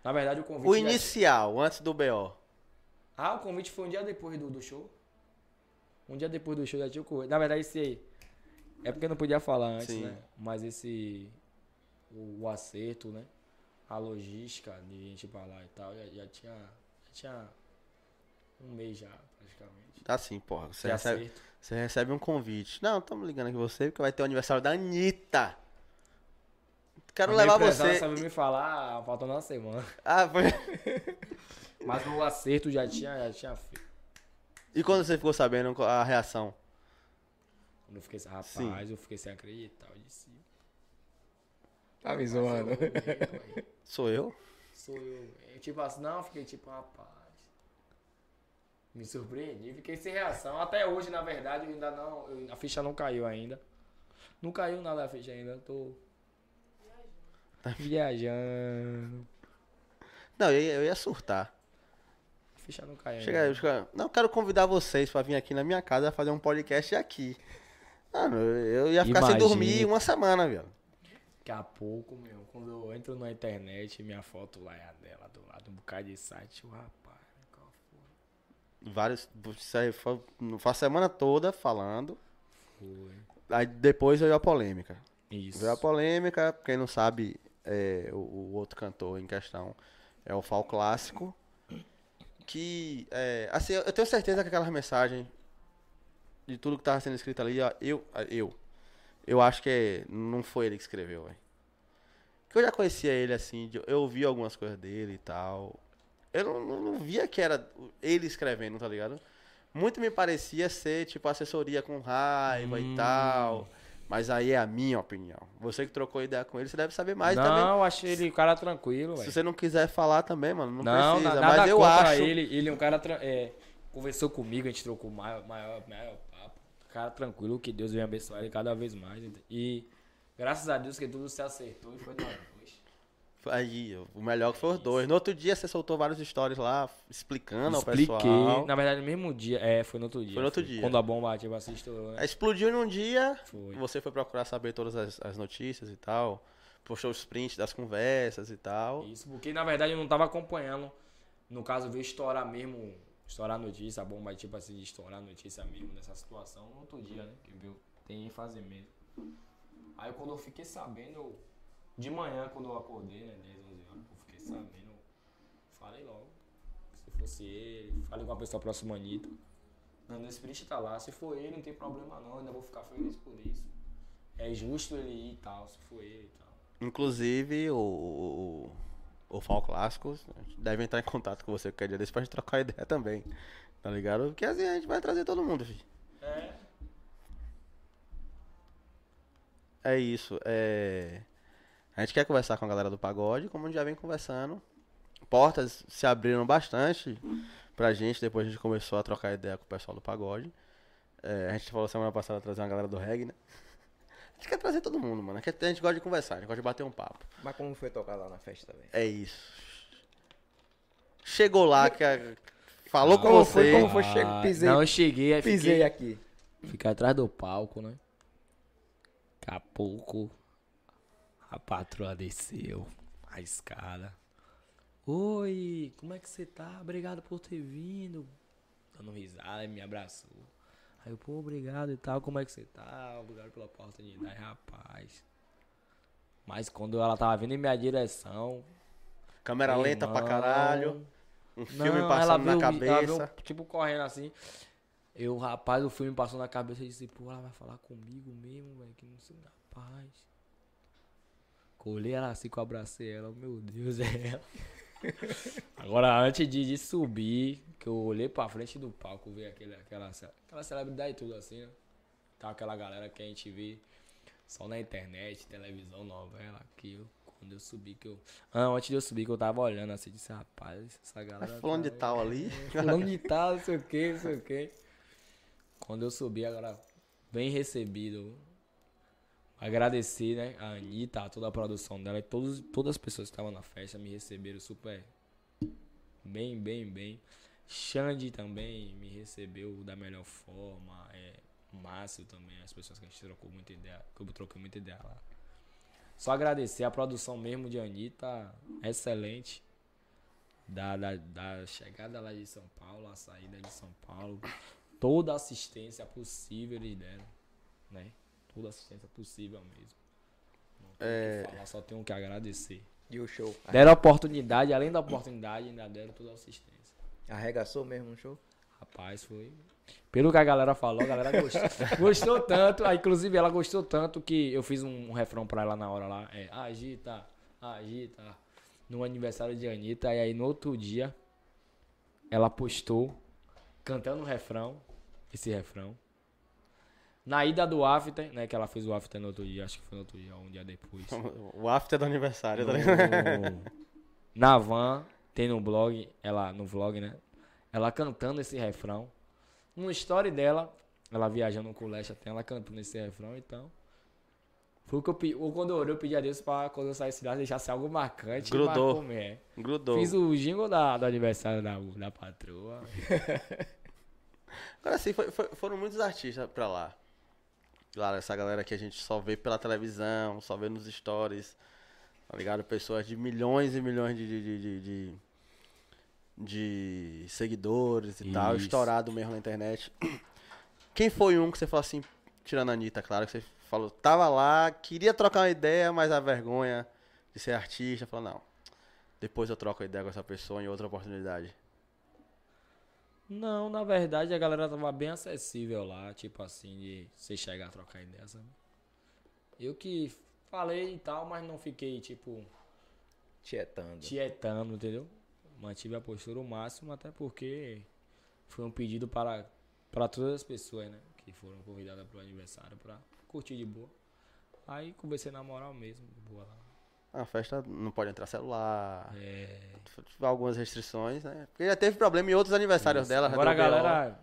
Na verdade, o convite. O já- inicial, antes do BO. Ah, o convite foi um dia depois do, do show. Um dia depois do show já tinha o convite. Na verdade, esse aí. É porque eu não podia falar antes, Sim. né? Mas esse. O, o acerto, né? A logística de gente ir pra lá e tal, já, já tinha. Já tinha um mês já, praticamente. Assim, porra. Você recebe, você recebe um convite. Não, estamos ligando aqui você porque vai ter o aniversário da Anitta. Quero O levar você. sabe me falar, faltando uma semana. Ah, foi. Mas o acerto já tinha, já tinha feito. E quando você ficou sabendo a reação? Quando eu fiquei assim, rapaz, Sim. eu fiquei sem acreditar. Eu disse. Tá me zoando. Sou eu? Sou eu. eu. Tipo assim, não, eu fiquei tipo, rapaz. Me surpreendi, fiquei sem reação. Até hoje, na verdade, ainda não. eu- a ficha não caiu ainda. Não caiu nada a ficha ainda, eu tô. Viajando. Não, eu ia, eu ia surtar. A ficha não caiu Chega aí, Não, quero convidar vocês pra vir aqui na minha casa fazer um podcast aqui. Mano, eu ia ficar sem Imagina. dormir uma semana, velho. Daqui a pouco, meu, quando eu entro na internet, minha foto lá é a dela do lado, um bocado de site, o rapaz? Vários. Foi, a semana toda falando. Foi. Aí depois veio a polêmica. Isso. Veio a polêmica, quem não sabe, é, o, o outro cantor em questão é o Fal Clássico. Que, é, assim, eu tenho certeza que aquela mensagem de tudo que tava sendo escrito ali, ó, eu, eu, eu acho que não foi ele que escreveu, velho. Que eu já conhecia ele, assim, de- eu ouvi algumas coisas dele e tal. Eu não, não- não via que era ele escrevendo, tá ligado? Muito me parecia ser, tipo, assessoria com raiva e Hum. tal. Mas aí é a minha opinião. Você que trocou ideia com ele, você deve saber mais não, também. eu achei ele um cara tranquilo, Se você não quiser falar também, mano, não, Não, precisa. na- nada mas eu acho. ele. Ele é um cara. É, conversou comigo, a gente trocou maior, maior, maior papo. Cara tranquilo, que Deus venha abençoar ele cada vez mais. E graças a Deus que tudo se acertou e foi dois. Aí, o melhor que foi os dois. No outro dia você soltou vários stories lá, explicando Expliquei. ao pessoal. Na verdade, no mesmo dia. É, foi no outro dia. Foi no outro dia. Quando a bomba tipo assim estourou, né? Aí Explodiu num dia, Foi. você foi procurar saber todas as, as notícias e tal. Postou os prints das conversas e tal. Isso, porque na verdade eu não tava acompanhando. No caso, veio estourar mesmo. Estourar a notícia, a bomba, tipo assim, de estourar a notícia mesmo dessa situação no outro dia, né? Que viu, tem ênfase mesmo. Aí quando eu fiquei sabendo, eu- de manhã, quando eu acordei, né? 10, 11 horas, eu fiquei sabendo. Falei logo. Se fosse ele, falei com a pessoa próxima Anitta. Nando Sprint tá lá. Se for ele, não tem problema não. Ainda vou ficar feliz por isso. É justo ele ir e tal, se for ele e tal. Inclusive, o, o, o Fal Clássicos deve entrar em contato com você qualquer dia desse pra gente trocar ideia também. Tá ligado? Porque assim a gente vai trazer todo mundo, filho. É. É isso. É... A gente quer conversar com a galera do pagode, como a gente já vem conversando. Portas se abriram bastante pra gente, depois a gente começou a trocar ideia com o pessoal do pagode. É, a gente falou semana passada trazer uma galera do reggae, né? A gente quer trazer todo mundo, mano. A gente gosta de conversar, a gente gosta de bater um papo. Mas como foi tocar lá na festa também? É isso. Chegou lá, que a- falou com Como você. foi, como foi? Chego, pisei- Não, eu cheguei, aí Pisei fiquei, aqui. fiquei atrás do palco, né? Daqui a pouco, a patroa desceu a escada. Oi, como é que você tá? Obrigado por ter vindo. Dando risada, me abraçou. Aí eu, pô, obrigado e tal, como é que você tá? Obrigado pela oportunidade, rapaz. Mas quando ela tava vindo em minha direção, Câmera lenta pra Irmão. caralho. Um filme Não, passando na veio- cabeça. veio, tipo, correndo assim. Eu, rapaz, o filme passou na cabeça e disse, pô, ela vai falar comigo mesmo, velho, que não sei, rapaz. Colhei ela assim que eu abracei ela, meu Deus, é ela. Agora, antes de, de subir, que eu olhei pra frente do palco, vi aquele, aquela, aquela celebridade e tudo assim, né? Tá aquela galera que a gente vê só na internet, televisão, novela, que eu, quando eu subi, que eu... Ah, antes de eu subir, que eu tava olhando assim, disse, rapaz, essa galera... Fulano de tá- tal ali. Fulano de tal, não sei o que, não sei o que. Quando eu subi, agora, bem recebido. Agradecer, né, a Anitta, a toda a produção dela e todos, todas as pessoas que estavam na festa me receberam super bem, bem, bem. Xande também me recebeu da melhor forma. É, Márcio também, as pessoas que a gente trocou muita ideia, que eu troquei muita ideia lá. Só agradecer a produção mesmo de Anitta, excelente. Da, da, da chegada lá de São Paulo, a saída de São Paulo. Toda a assistência possível eles deram, né? Toda assistência possível mesmo. Não tem o que falar, só tenho que agradecer. E o show? Deram oportunidade, além da oportunidade, ainda deram toda a assistência. Arregaçou mesmo no show? Rapaz, foi. Pelo que a galera falou, a galera gostou. gostou tanto. Aí, inclusive, ela gostou tanto que eu fiz um, um refrão pra ela na hora lá. É, agita, agita. No aniversário de Anitta. E aí, no outro dia, ela postou cantando o refrão. Esse refrão. Na ida do after, né? Que ela fez o after no outro dia. Acho que foi no outro dia, ou um dia depois. O after do aniversário, tá ligado? No- na van, tem no blog, ela no vlog, né? Ela cantando esse refrão. No story dela, ela viajando com o Leste até ela cantando esse refrão, então. Foi o que eu pedi. Ou quando eu orei, eu pedi a Deus pra quando eu saísse lá, deixasse algo marcante. Grudou. mesmo. Grudou. Fiz o jingle da, do aniversário da, da patroa. Agora sim, foi- foi- foram muitos artistas pra lá. Claro, essa galera que a gente só vê pela televisão, só vê nos stories, tá ligado? Pessoas de milhões e milhões de, de, de, de- de- seguidores e tal, Isso. estourado mesmo na internet. Quem foi um que você falou assim, tirando a Anitta, claro, que você falou, tava lá, queria trocar uma ideia, mas a vergonha de ser artista, falou, não, depois eu troco a ideia com essa pessoa em outra oportunidade. Não, na verdade a galera tava bem acessível lá, tipo assim, de você chegar a trocar ideia, sabe? Eu que falei e tal, mas não fiquei, tipo, Tietando. tietando, entendeu? Mantive a postura o máximo, até porque foi um pedido para, para todas as pessoas, né? Que foram convidadas para o aniversário para curti de boa. Aí comecei na moral mesmo, de boa lá. A festa não pode entrar celular. É. Algumas restrições, né? Porque já teve problema em outros aniversários Isso. dela. Agora a galera.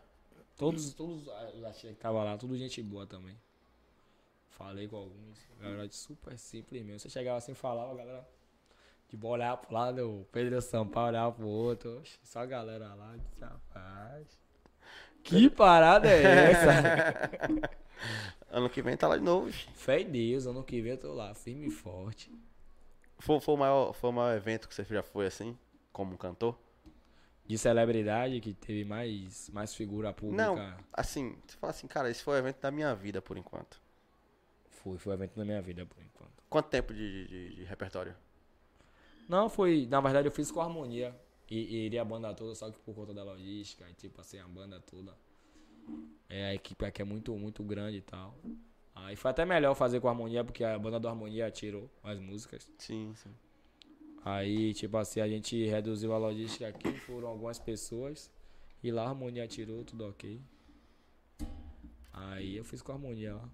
Todos, todos os artistas que estavam lá, tudo gente boa também. Falei com alguns. A galera de super simples mesmo. Você chegava assim e falava, a galera. De boa olhar pro lado, o Pedro Sampaio olhava pro outro. Só a galera lá. Disse, rapaz. Que parada é essa? Ano que vem tá lá de novo. Fé em Deus, ano que vem eu tô lá, firme e forte. Foi, foi, o maior, foi o maior evento que você já foi assim? Como cantor? De celebridade que teve mais, mais figura pública. Não, assim, você fala assim, cara, esse foi o evento da minha vida por enquanto. Foi, foi o evento da minha vida por enquanto. Quanto tempo de, de- de repertório? Não, foi. Na verdade, eu fiz com a harmonia. E, e iria a banda toda, só que por conta da logística, e tipo assim, a banda toda. É, a equipe aqui é muito, muito grande e tal. Aí foi até melhor fazer com a harmonia, porque a banda do harmonia tirou as músicas. Sim, sim. Aí, tipo assim, a gente reduziu a logística aqui, foram algumas pessoas. E lá a harmonia tirou, tudo ok. Aí eu fiz com a harmonia lá.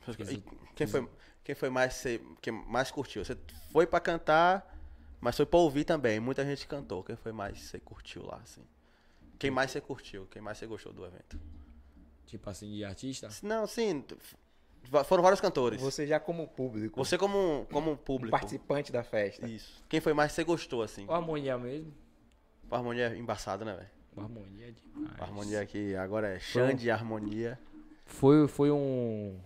Fiz quem fiz foi, quem foi mais, você, quem mais curtiu? Você foi pra cantar, mas foi pra ouvir também. Muita gente cantou. Quem foi mais você curtiu lá, assim? Quem mais você curtiu? Quem mais você gostou do evento? Tipo assim, de artista. Não, sim. Foram vários cantores. Você já como público, Você como, como um público. participante da festa. Isso. Quem foi mais que você gostou, assim? Com a harmonia mesmo. A harmonia é embaçada, né, velho? Com a harmonia é demais. A harmonia aqui agora é Xande Harmonia. Foi, foi um,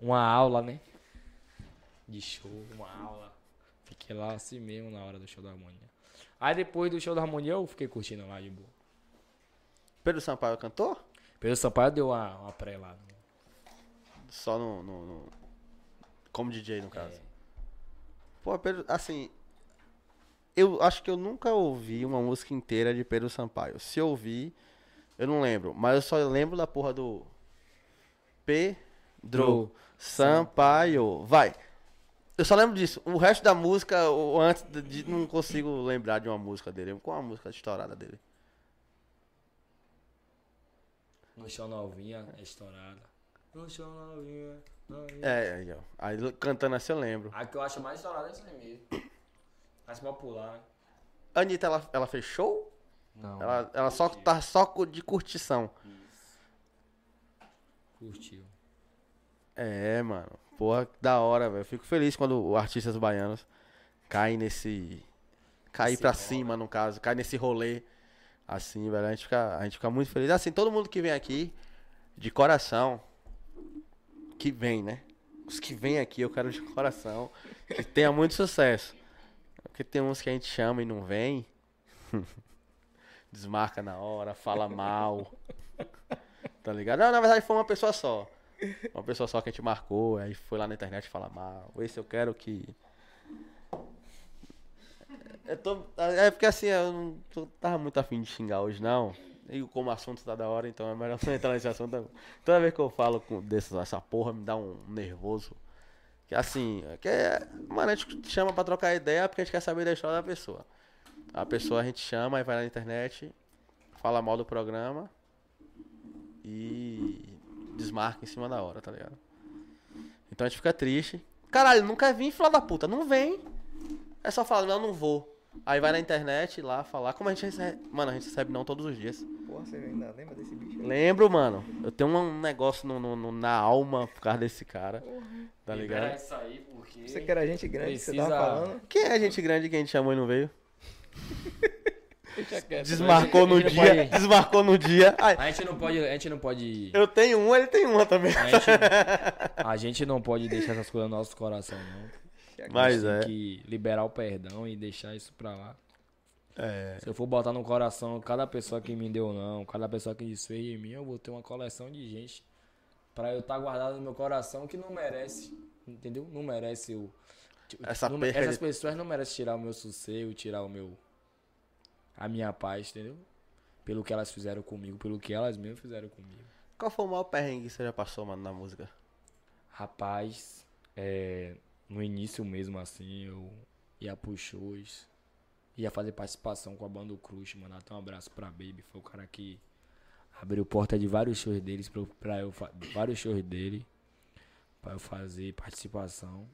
uma aula, né? De show, uma aula. Fiquei lá assim mesmo na hora do show da harmonia. Aí depois do show da harmonia eu fiquei curtindo lá de boa. Pedro Sampaio cantou? Pedro Sampaio deu uma, uma pré lá. Só no, no- no- Como DJ, no caso. É. Pô, Pedro, assim. Eu acho que eu nunca ouvi uma música inteira de Pedro Sampaio. Se eu ouvi, eu não lembro. Mas eu só lembro da porra do. Pedro Dro. Sampaio. Vai. Eu só lembro disso. O resto da música, ou antes de, não consigo lembrar de uma música dele. Qual a música estourada dele? No show novinha, é estourada. No show novinha, novinha. É, aí, ó. Aí cantando assim eu lembro. A que eu acho mais estourada é essa aí mesmo. Mais popular, né? Anitta, ela, ela fez show? Não. Ela, ela só tá só de curtição. Curtiu. É, mano. Porra, que da hora, velho. Fico feliz quando artistas baianos caem nesse. Cair pra rola. cima, no caso. Cai nesse rolê. Assim, velho. A gente, fica, a gente fica muito feliz. Assim, todo mundo que vem aqui, de coração. Que vem, né? Os que vêm aqui, eu quero de coração. Que tenha muito sucesso. Porque tem uns que a gente chama e não vem. Desmarca na hora, fala mal. Tá ligado? Não, na verdade foi uma pessoa só. Uma pessoa só que a gente marcou, aí foi lá na internet falar mal. Esse eu quero que. Eu tô, é porque assim, eu não tava muito afim de xingar hoje, não. E como o assunto tá da hora, então é melhor não entrar nesse assunto. Toda vez que eu falo com desse, essa porra, me dá um nervoso. Que assim, que é, mano, a gente chama pra trocar ideia porque a gente quer saber da história da pessoa. A pessoa a gente chama e vai na internet, fala mal do programa e desmarca em cima da hora, tá ligado? Então a gente fica triste. Caralho, não quer vir, filha da puta, não vem. É só falar, não, não vou. Aí vai na internet lá falar, como a gente recebe. Mano, a gente recebe não todos os dias. Porra, você ainda lembra desse bicho? aí? Lembro, mano. Eu tenho um negócio no, no- no- na alma por causa desse cara. Tá Libera ligado? porque... Você que era gente grande que você Precisa- tava falando. Quem é a gente grande que a gente chamou e não veio? Quieto. Desmarcou no dia. pode- Desmarcou no dia. Ai, A gente não pode... A gente não pode... eu tenho um, ele tem uma também. A gente, a gente não pode deixar essas coisas no nosso coração, não. Mas a é. tem que liberar o perdão e deixar isso pra lá. É. Se eu for botar no coração cada pessoa que me deu não, cada pessoa que desfez em mim, eu vou ter uma coleção de gente pra eu estar guardado no meu coração que não merece, entendeu? Não merece o tipo, Essa não- perca essas de- pessoas não merecem tirar o meu sossego, tirar o meu a minha paz, entendeu? Pelo que elas fizeram comigo, pelo que elas mesmas fizeram comigo. Qual foi o maior perrengue que você já passou, mano, na música? Rapaz, é, no início mesmo assim, eu ia pro shows, ia fazer participação com a banda do Crush, mandar até um abraço pra Baby, foi o cara que abriu porta de vários shows deles pra, pra eu vários shows dele. pra eu fazer participação.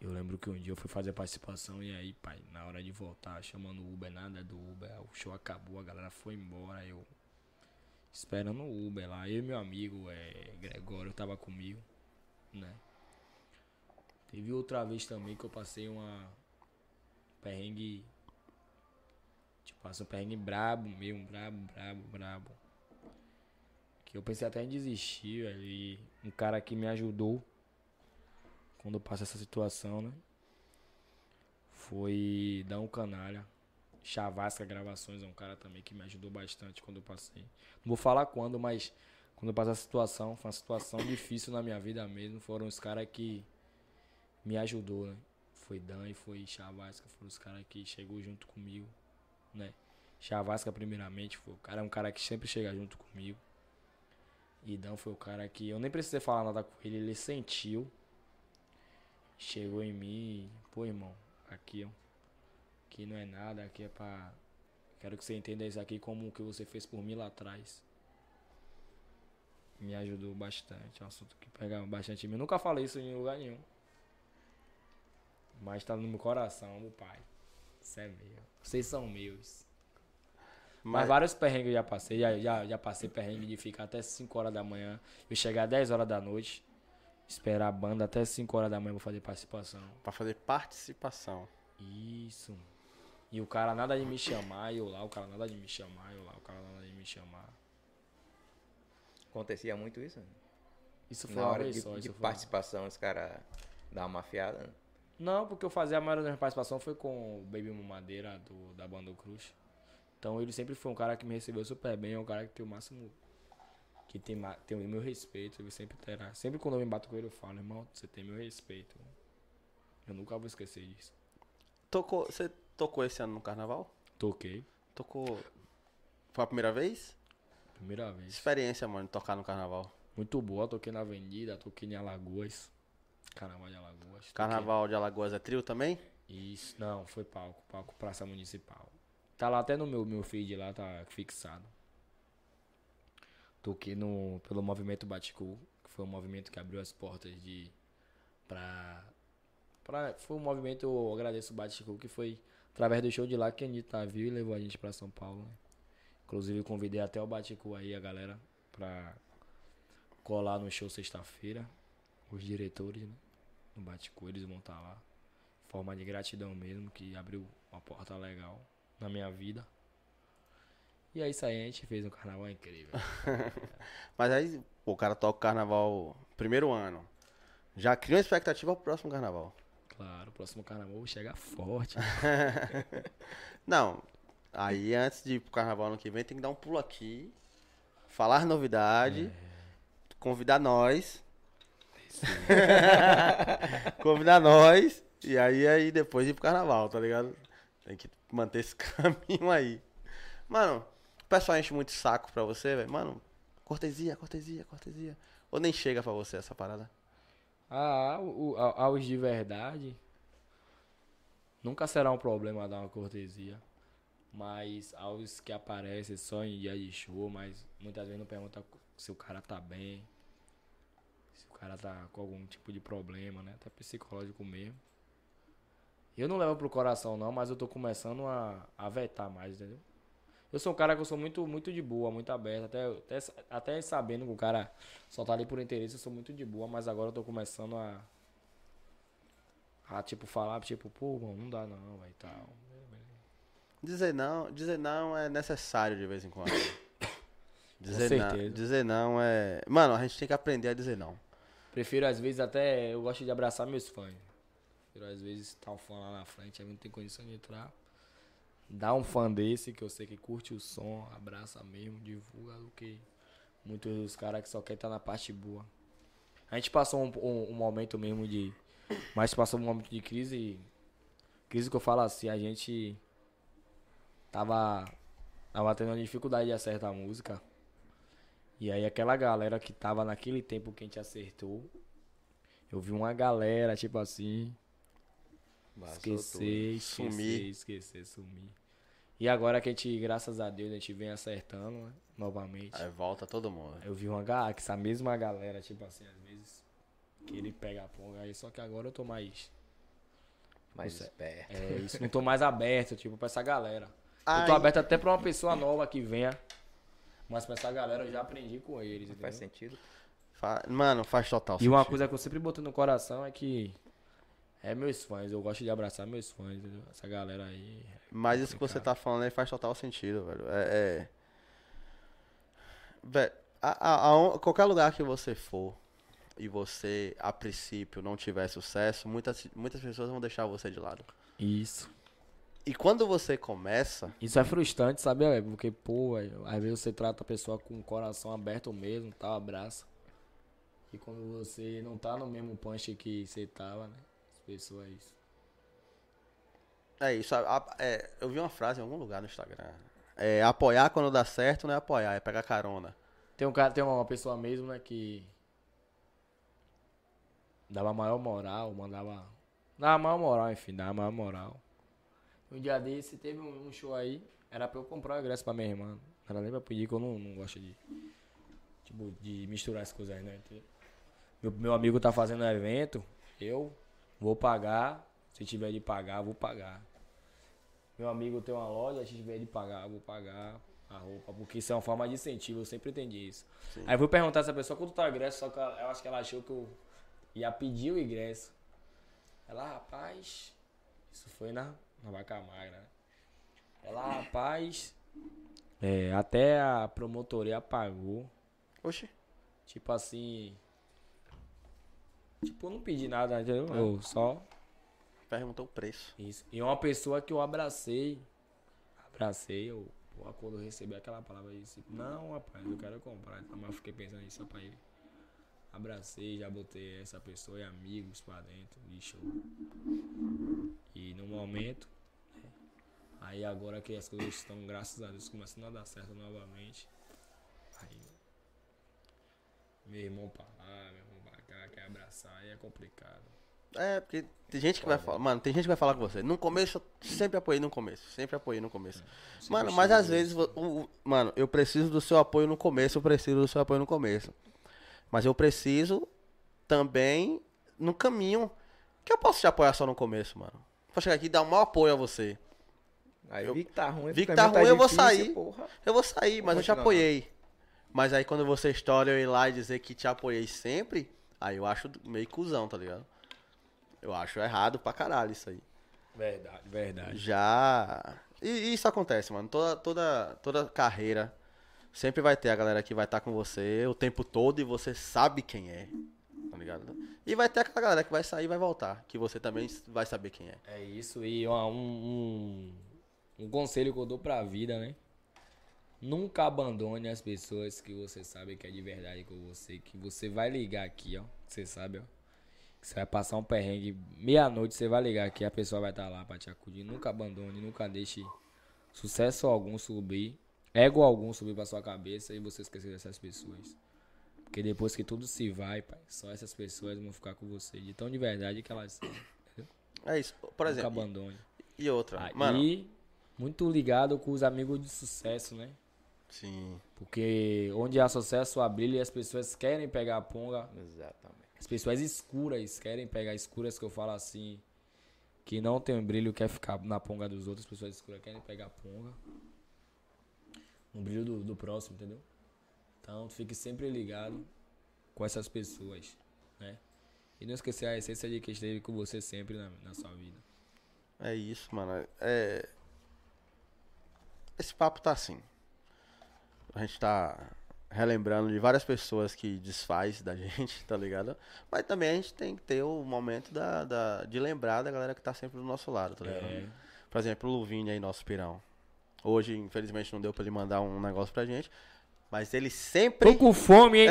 Eu lembro que um dia eu fui fazer participação e aí, pai, na hora de voltar, chamando o Uber, nada do Uber, o show acabou, a galera foi embora, eu esperando o Uber lá. Eu e meu amigo, é, Gregório, tava comigo, né? Teve outra vez também que eu passei uma perrengue. Tipo, passei um perrengue brabo mesmo, brabo, brabo, brabo. Que eu pensei até em desistir, velho. E um cara que me ajudou quando passei essa situação, né? Foi dar um canalha. Chavasca Gravações é um cara também que me ajudou bastante quando eu passei. Não vou falar quando, mas quando eu passei essa situação, foi uma situação difícil na minha vida mesmo. Foram os caras que me ajudou, né? Foi Dan e foi Chavasca, foram os caras que chegou junto comigo, né? Chavasca primeiramente, foi o cara é um cara que sempre chega junto comigo. E Dan foi o cara que eu nem precisei falar nada com ele, ele sentiu. Chegou em mim, pô, irmão, aqui, ó. Aqui não é nada, aqui é pra. Quero que você entenda isso aqui como o que você fez por mim lá atrás. Me ajudou bastante. É um assunto que pega bastante em mim. Nunca falei isso em lugar nenhum. Mas tá no meu coração, meu pai. Isso é meu. Vocês são meus. Mas, Mas, vários perrengues eu já passei. Já, já, já passei perrengue de ficar até 5 horas da manhã. Eu chegar 10 horas da noite. Esperar a banda até 5 horas da manhã pra fazer participação. pra fazer participação. Isso. E o cara nada de me chamar, eu lá, o cara nada de me chamar, eu lá, o cara nada de me chamar. Acontecia muito isso? Isso foi Na uma hora vez de, só. de isso foi- participação, os caras dão uma afiada. Não, porque eu fazia a maioria da minha participação foi com o Baby Madeira do, da banda Cruz. Então ele sempre foi um cara que me recebeu super bem, é um cara que tem o máximo. Que tem, tem o meu respeito, ele sempre terá. Sempre quando eu me bato com ele, eu falo, irmão, você tem meu respeito. Eu nunca vou esquecer disso. Tocou, você tocou esse ano no carnaval? Toquei, Tocou. Foi a primeira vez? primeira vez. Experiência, mano, de tocar no carnaval. Muito boa, toquei na Avenida, toquei em Alagoas. Carnaval de Alagoas. Carnaval de Alagoas é trio também? Isso, não, foi palco, palco Praça Municipal. Tá lá até no meu, meu feed lá, tá fixado. Toquei no, pelo movimento Baticu, que foi um movimento que abriu as portas de. pra. pra foi um movimento, eu agradeço o Baticu, que foi através do show de lá que a Anitta viu e levou a gente pra São Paulo. né? Inclusive convidei até o Baticu aí, a galera, pra colar no show sexta-feira. Os diretores, né? No Baticu, eles vão estar lá forma de gratidão mesmo, que abriu uma porta legal na minha vida. E é isso aí, a gente fez um carnaval incrível. Mas aí, pô, o cara toca o carnaval primeiro ano. Já cria uma expectativa pro próximo carnaval. claro, o próximo carnaval chega forte. Não, aí antes de ir pro carnaval ano que vem, tem que dar um pulo aqui. Falar novidade. Convidar nós. convidar nós. E aí, aí depois ir pro carnaval, tá ligado? Tem que manter esse caminho aí. Mano, o pessoal enche muito saco pra você, velho. Mano, cortesia, cortesia, cortesia. Ou nem chega pra você essa parada? Ah, o- a- aos de verdade, nunca será um problema dar uma cortesia. Mas aos que aparecem só em dia de show, mas muitas vezes não pergunta se o cara tá bem, cara tá com algum tipo de problema, né? Até psicológico mesmo. Eu não levo pro coração não, mas eu tô começando a, a vetar mais, entendeu? Eu sou um cara que eu sou muito, muito de boa, muito aberto, até, até, até sabendo que o cara só tá ali por interesse, eu sou muito de boa, mas agora eu tô começando a. A tipo falar, tipo, pô, mano, não dá não, vai tal. Dizer não, dizer não é necessário de vez em quando. Dizer não, dizer não é. Mano, a gente tem que aprender a dizer não. Prefiro às vezes até. Eu gosto de abraçar meus fãs. Prefiro às vezes tá um fã lá na frente, aí não tem condição de entrar. Dá um fã desse que eu sei que curte o som, abraça mesmo, divulga do que muitos dos caras que só querem estar na parte boa. A gente passou um, um- um momento mesmo de. Mas passou um momento de crise. Crise que eu falo assim, a gente tava. Tava tendo uma dificuldade de acertar a música. E aí aquela galera que tava naquele tempo que a gente acertou. Eu vi uma galera, tipo assim, Vazou esquecer, esquecer, Sumir. esquecer, sumir. E agora que a gente, graças a Deus, a gente vem acertando, né? Novamente. Aí volta todo mundo. Eu vi uma galera, essa mesma galera, tipo assim, às vezes, que ele pega a ponga aí, só que agora eu tô mais. Mais Você- esperto. É isso, não tô mais aberto, tipo, pra essa galera. Eu tô Ai. aberto até pra uma pessoa nova que venha. Mas pra essa galera eu já aprendi com eles? Faz sentido. Fa- Mano, faz total E uma sentido. coisa que eu sempre boto no coração é que é meus fãs, eu gosto de abraçar meus fãs, entendeu? Essa galera aí. Mas isso que você tá falando aí faz total sentido, velho. É. é... Velho, a- a- aon- qualquer lugar que você for e você, a princípio, não tiver sucesso, muitas, muitas pessoas vão deixar você de lado. Isso. E quando você começa, Isso é frustrante, sabe? É, Porque, pô, às vezes você trata a pessoa com o coração aberto mesmo, tal, abraça. E quando você não tá no mesmo punch que você tava, né? As pessoas. é isso. a- a- é, eu vi uma frase em algum lugar no Instagram. É apoiar quando dá certo não é apoiar, é pegar carona. Tem um cara, tem uma pessoa mesmo, né, que dava maior moral, mandava. Dava maior moral, enfim, dava maior moral. Um dia desse teve um, um show aí, era pra eu comprar o ingresso pra minha irmã. Ela nem pra pedir que eu não, não gosto de. Tipo, de misturar as coisas, né? entendeu? Meu, meu amigo tá fazendo um evento, eu vou pagar. Se tiver de pagar, vou pagar. Meu amigo tem uma loja, se tiver de pagar, vou pagar a roupa. Porque isso é uma forma de incentivo, eu sempre entendi isso. Sim. Aí eu fui perguntar essa pessoa quanto tá o ingresso, só que ela- eu acho que ela achou que eu ia pedir o ingresso. Ela, rapaz, isso foi na, na vaca magra, né? Ela, rapaz, é, até a promotoria pagou. Oxi. Tipo assim. Tipo, eu não pedi nada, entendeu? Eu só. Perguntou o preço. Isso. E uma pessoa que eu abracei. Abracei, eu. Pô, quando eu recebi aquela palavra eu disse, não, rapaz, eu quero comprar. Então, mas eu fiquei pensando nisso ele. Abracei, já botei essa pessoa e amigos pra dentro de show. E no momento. né, Aí agora que as coisas estão, graças a Deus, começando a dar certo novamente. Aí. Meu irmão pra lá, meu irmão pra cá, quer abraçar, aí é complicado. É, porque tem gente que vai falar. Mano, tem gente que vai falar com você. No começo, eu sempre apoiei no começo. Sempre apoiei no começo. Mano, mas às vezes. o- o- mano, eu preciso do seu apoio no começo, eu preciso do seu apoio no começo. Mas eu preciso também no caminho. Que eu posso te apoiar só no começo, mano. Vou chegar aqui e dar um maior apoio a você. Aí Eu- vi que tá ruim. vi que tá mim ruim, eu vou difícil, sair. Porra. Eu vou sair, mas eu te apoiei. Mas aí quando você estoura eu ir lá e dizer que te apoiei sempre, aí eu acho meio cuzão, tá ligado? Eu acho errado pra caralho isso aí. Verdade, verdade. Já. E e isso acontece, mano. Toda, toda, toda carreira sempre vai ter a galera que vai estar com você o tempo todo e você sabe quem é. Tá ligado? E vai ter aquela galera que vai sair e vai voltar. Que você também vai saber quem é. É isso, e um, um, um conselho que eu dou pra vida, né? Nunca abandone as pessoas que você sabe que é de verdade com você. Que você vai ligar aqui, ó. Você sabe, ó. Que você vai passar um perrengue. Meia-noite você vai ligar aqui, a pessoa vai estar lá pra te acudir. Nunca abandone, nunca deixe sucesso algum subir, ego algum subir pra sua cabeça e você esquecer dessas pessoas. Porque depois que tudo se vai, pai, só essas pessoas vão ficar com você. De tão de verdade que elas são. É isso. Por Nunca exemplo. abandone. E outra. Aí, Mano. muito ligado com os amigos de sucesso, né? Sim. Porque onde há sucesso há brilho e as pessoas querem pegar a ponga. Exatamente. As pessoas escuras querem pegar escuras que eu falo assim. Que não tem brilho, quer ficar na ponga dos outros. As pessoas escuras querem pegar a ponga. No brilho do, do próximo, entendeu? Então fique sempre ligado com essas pessoas, né? E não esquecer a essência de que esteve com você sempre na, na sua vida. É isso, mano. É. Esse papo tá assim. A gente tá relembrando de várias pessoas que desfaz da gente, tá ligado? Mas também a gente tem que ter o momento da, da- de lembrar da galera que tá sempre do nosso lado, tá ligado? É. Por exemplo, o Luvini aí, nosso pirão. Hoje, infelizmente, não deu pra ele mandar um negócio pra gente. Mas ele sempre. Tô com fome, hein?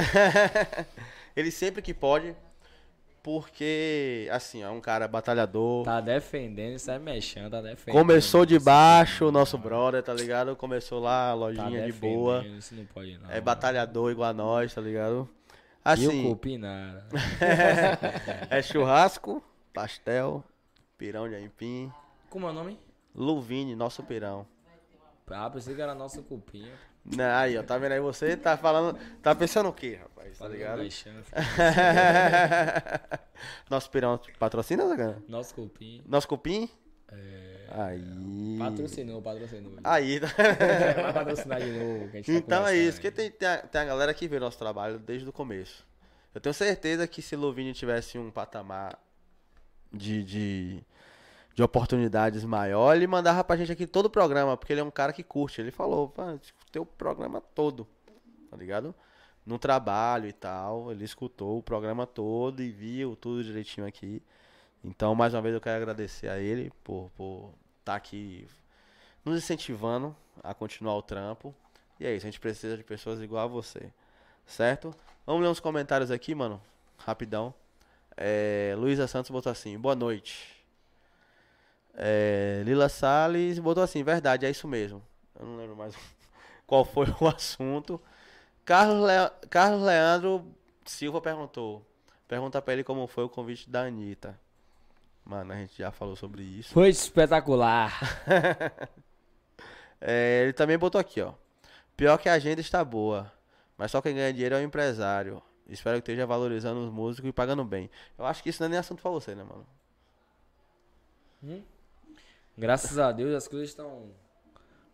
ele sempre que pode. Porque, assim, é um cara batalhador. Tá defendendo, sai mexendo, tá defendendo. Começou de baixo, o nosso brother, tá ligado? Começou lá, a Tá lojinha de defendendo, boa. Isso não pode, não. É batalhador igual a nós, tá ligado? E o Assim, cupim nada. é churrasco, pastel, pirão de aipim, Como é o nome? Luvini, nosso pirão. Ah, pensei que era nosso cupinha. Não, aí, ó, tá vendo aí você? Tá falando. Tá pensando o quê, rapaz? Tá ligado? Nosso pirão patrocina, Zagana? Nosso cupinha. Nosso cupim? É. Aí. Patrocinou, patrocinou. Aí, tá. Vai patrocinar de novo. que a gente tá Então é conversando isso, porque tem, tem, a, tem a galera que vê nosso trabalho desde o começo. Eu tenho certeza que se Lovini tivesse um patamar de, de, de oportunidades maior, ele mandava pra gente aqui todo o programa, porque ele é um cara que curte. Ele falou, "Pá, escutei o programa todo, tá ligado? No trabalho e tal, ele escutou o programa todo e viu tudo direitinho aqui. Então, mais uma vez, eu quero agradecer a ele por estar tá aqui nos incentivando a continuar o trampo. E é isso, a gente precisa de pessoas igual a você. Certo? Vamos ler uns comentários aqui, mano. Rapidão. É, Luísa Santos botou assim, boa noite. É, Lila Salles botou assim, verdade, é isso mesmo. Eu não lembro mais qual foi o assunto. Carlos, Le- Carlos Leandro Silva perguntou. Pergunta pra ele como foi o convite da Anitta. Mano, a gente já falou sobre isso. Foi espetacular. É, ele também botou aqui, ó. Pior que a agenda está boa, mas só quem ganha dinheiro é o empresário. Espero que esteja valorizando os músicos e pagando bem. Eu acho que isso não é nem assunto pra você, né, mano? Graças a Deus as coisas estão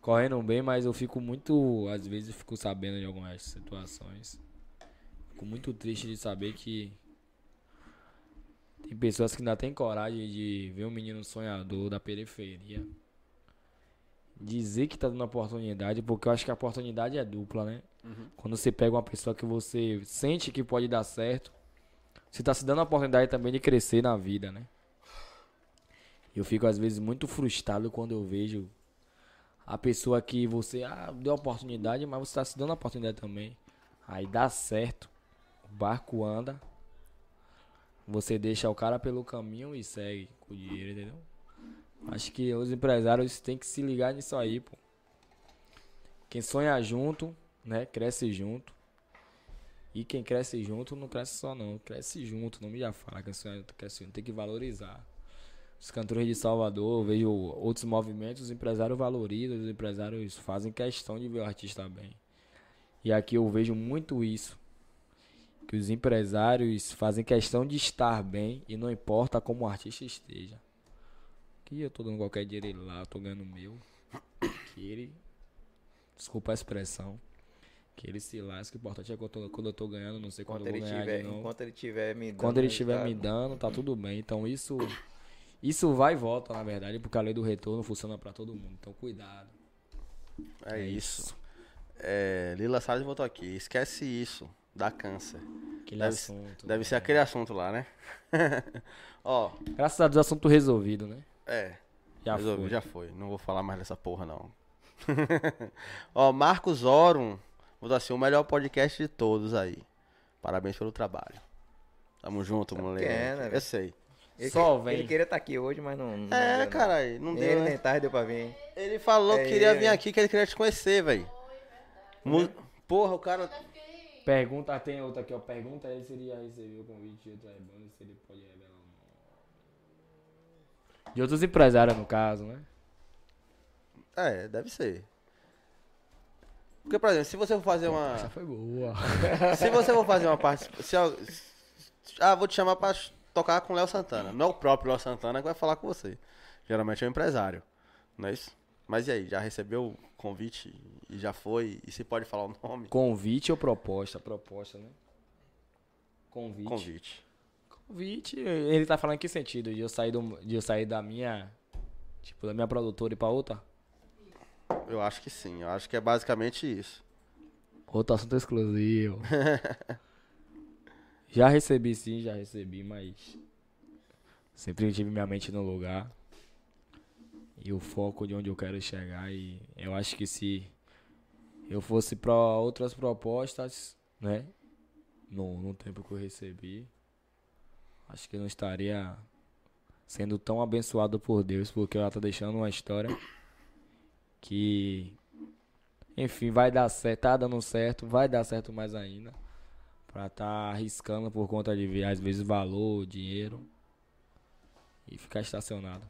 correndo bem, mas eu fico muito. Às vezes eu fico sabendo de algumas situações. Fico muito triste de saber que tem pessoas que ainda têm coragem de ver um menino sonhador da periferia. Dizer que tá dando oportunidade, porque eu acho que a oportunidade é dupla, né? Quando você pega uma pessoa que você sente que pode dar certo, você tá se dando a oportunidade também de crescer na vida, né? Eu fico às vezes muito frustrado quando eu vejo a pessoa que você ah, deu oportunidade, mas você tá se dando a oportunidade também. Aí dá certo, o barco anda, você deixa o cara pelo caminho e segue com o dinheiro, entendeu? Acho que os empresários têm que se ligar nisso aí, pô. Quem sonha junto, né, cresce junto. E quem cresce junto não cresce só não, cresce junto, não me já fala que sonha junto, cresce junto, tem que valorizar os cantores de Salvador, eu vejo outros movimentos, os empresários valorizam, os empresários fazem questão de ver o artista bem. E aqui eu vejo muito isso. Que os empresários fazem questão de estar bem e não importa como o artista esteja. Que eu tô dando qualquer dinheiro lá, eu tô ganhando o meu. Que ele. Desculpa a expressão. Que ele se lasque. O importante é que eu tô- quando eu tô ganhando, não sei quando Enquanto eu ele, vou ganhar tiver, enquanto ele tiver me dando. Quando ele estiver me dando, tá tudo bem. Então isso isso vai e volta, na verdade, porque a lei do retorno funciona pra todo mundo. Então cuidado. É, isso. É, Lila Salles botou aqui. Esquece isso. Dá câncer. Aquele Deve, assunto. deve né? ser aquele assunto lá, né? Ó, Graças a Deus, assunto resolvido, né? é. Já resolvi, foi. já foi. Não vou falar mais dessa porra, não. Ó, Marcos Orum botou assim: o melhor podcast de todos aí. Parabéns pelo trabalho. Tamo junto, moleque. quem é, né, Eu sei. Ele, Só que- vem. Ele queria estar aqui hoje, mas não. não É, caralho, não deu, ele né? nem tarde deu pra vir. Ele falou que É, queria é. vir aqui, que ele queria te conhecer, velho. Mu- Porra, o cara. Pergunta, tem outra aqui, ó. Pergunta aí se ele já recebeu o convite de outras bandas, se ele pode revelar o nome. De outros empresários, no caso, né? É, deve ser. Porque, por exemplo, se você for fazer uma. Essa foi boa. Se você for fazer uma parte. Se, ah, vou te chamar pra tocar com o Léo Santana. Não é o próprio Léo Santana que vai falar com você. Geralmente é o empresário. Não é isso? Mas e aí, já recebeu o convite e já foi? E se pode falar o nome? Convite ou proposta? Proposta, né? Convite. Convite. Convite, ele tá falando em que sentido? De eu sair, do, de eu sair da minha. Tipo, da minha produtora e pra outra? Eu acho que sim. Eu acho que é basicamente isso. Outro assunto exclusivo. já recebi sim, já recebi, mas. Sempre tive minha mente no lugar. E o foco de onde eu quero chegar. E eu acho que se eu fosse pra outras propostas, né? No, no tempo que eu recebi, acho que eu não estaria sendo tão abençoado por Deus, porque ela tá deixando uma história que enfim, vai dar certo, tá dando certo, vai dar certo mais ainda. Pra tá arriscando por conta de ver, às vezes, valor, dinheiro. E ficar estacionado.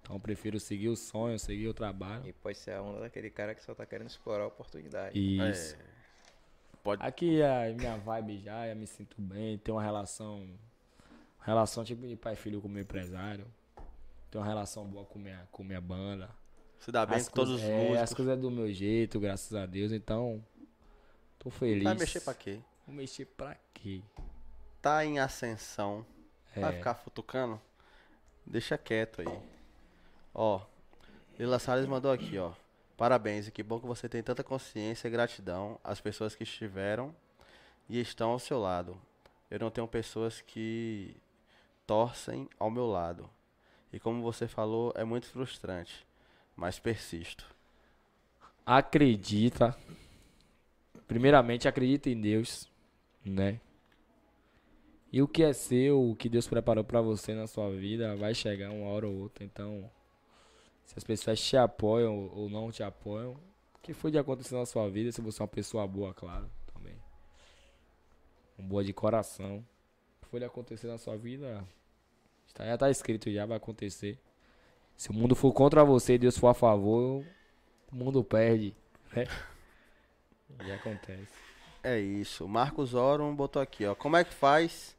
Então eu prefiro seguir o sonho, seguir o trabalho. E pode ser a onda daquele cara que só tá querendo explorar a oportunidade. Isso. É, pode. Aqui é a minha vibe já, eu me sinto bem, tenho uma relação. Relação tipo de pai e filho com o meu empresário. Tenho uma relação boa com minha, com minha banda. Se dá bem As com todos os coisas- é, músicos. As coisas é do meu jeito, graças a Deus, então. Tô feliz. Vai mexer pra quê? Vou mexer pra quê? Tá em ascensão. Vai É. ficar futucando? Deixa quieto aí. Ó, Lila Salles mandou aqui, ó. Parabéns, e que bom que você tem tanta consciência e gratidão às pessoas que estiveram e estão ao seu lado. Eu não tenho pessoas que torcem ao meu lado. E como você falou, é muito frustrante, mas persisto. Acredita. Primeiramente, acredita em Deus, né? E o que é seu, o que Deus preparou pra você na sua vida, vai chegar uma hora ou outra. Então, se as pessoas te apoiam ou não te apoiam, o que foi de acontecer na sua vida, se você é uma pessoa boa, claro, também. Uma boa de coração. O que foi de acontecer na sua vida, está- já tá escrito, já vai acontecer. Se o mundo for contra você e Deus for a favor, o mundo perde, né? E acontece. É isso. Marcos Oron botou aqui, ó. Como é que faz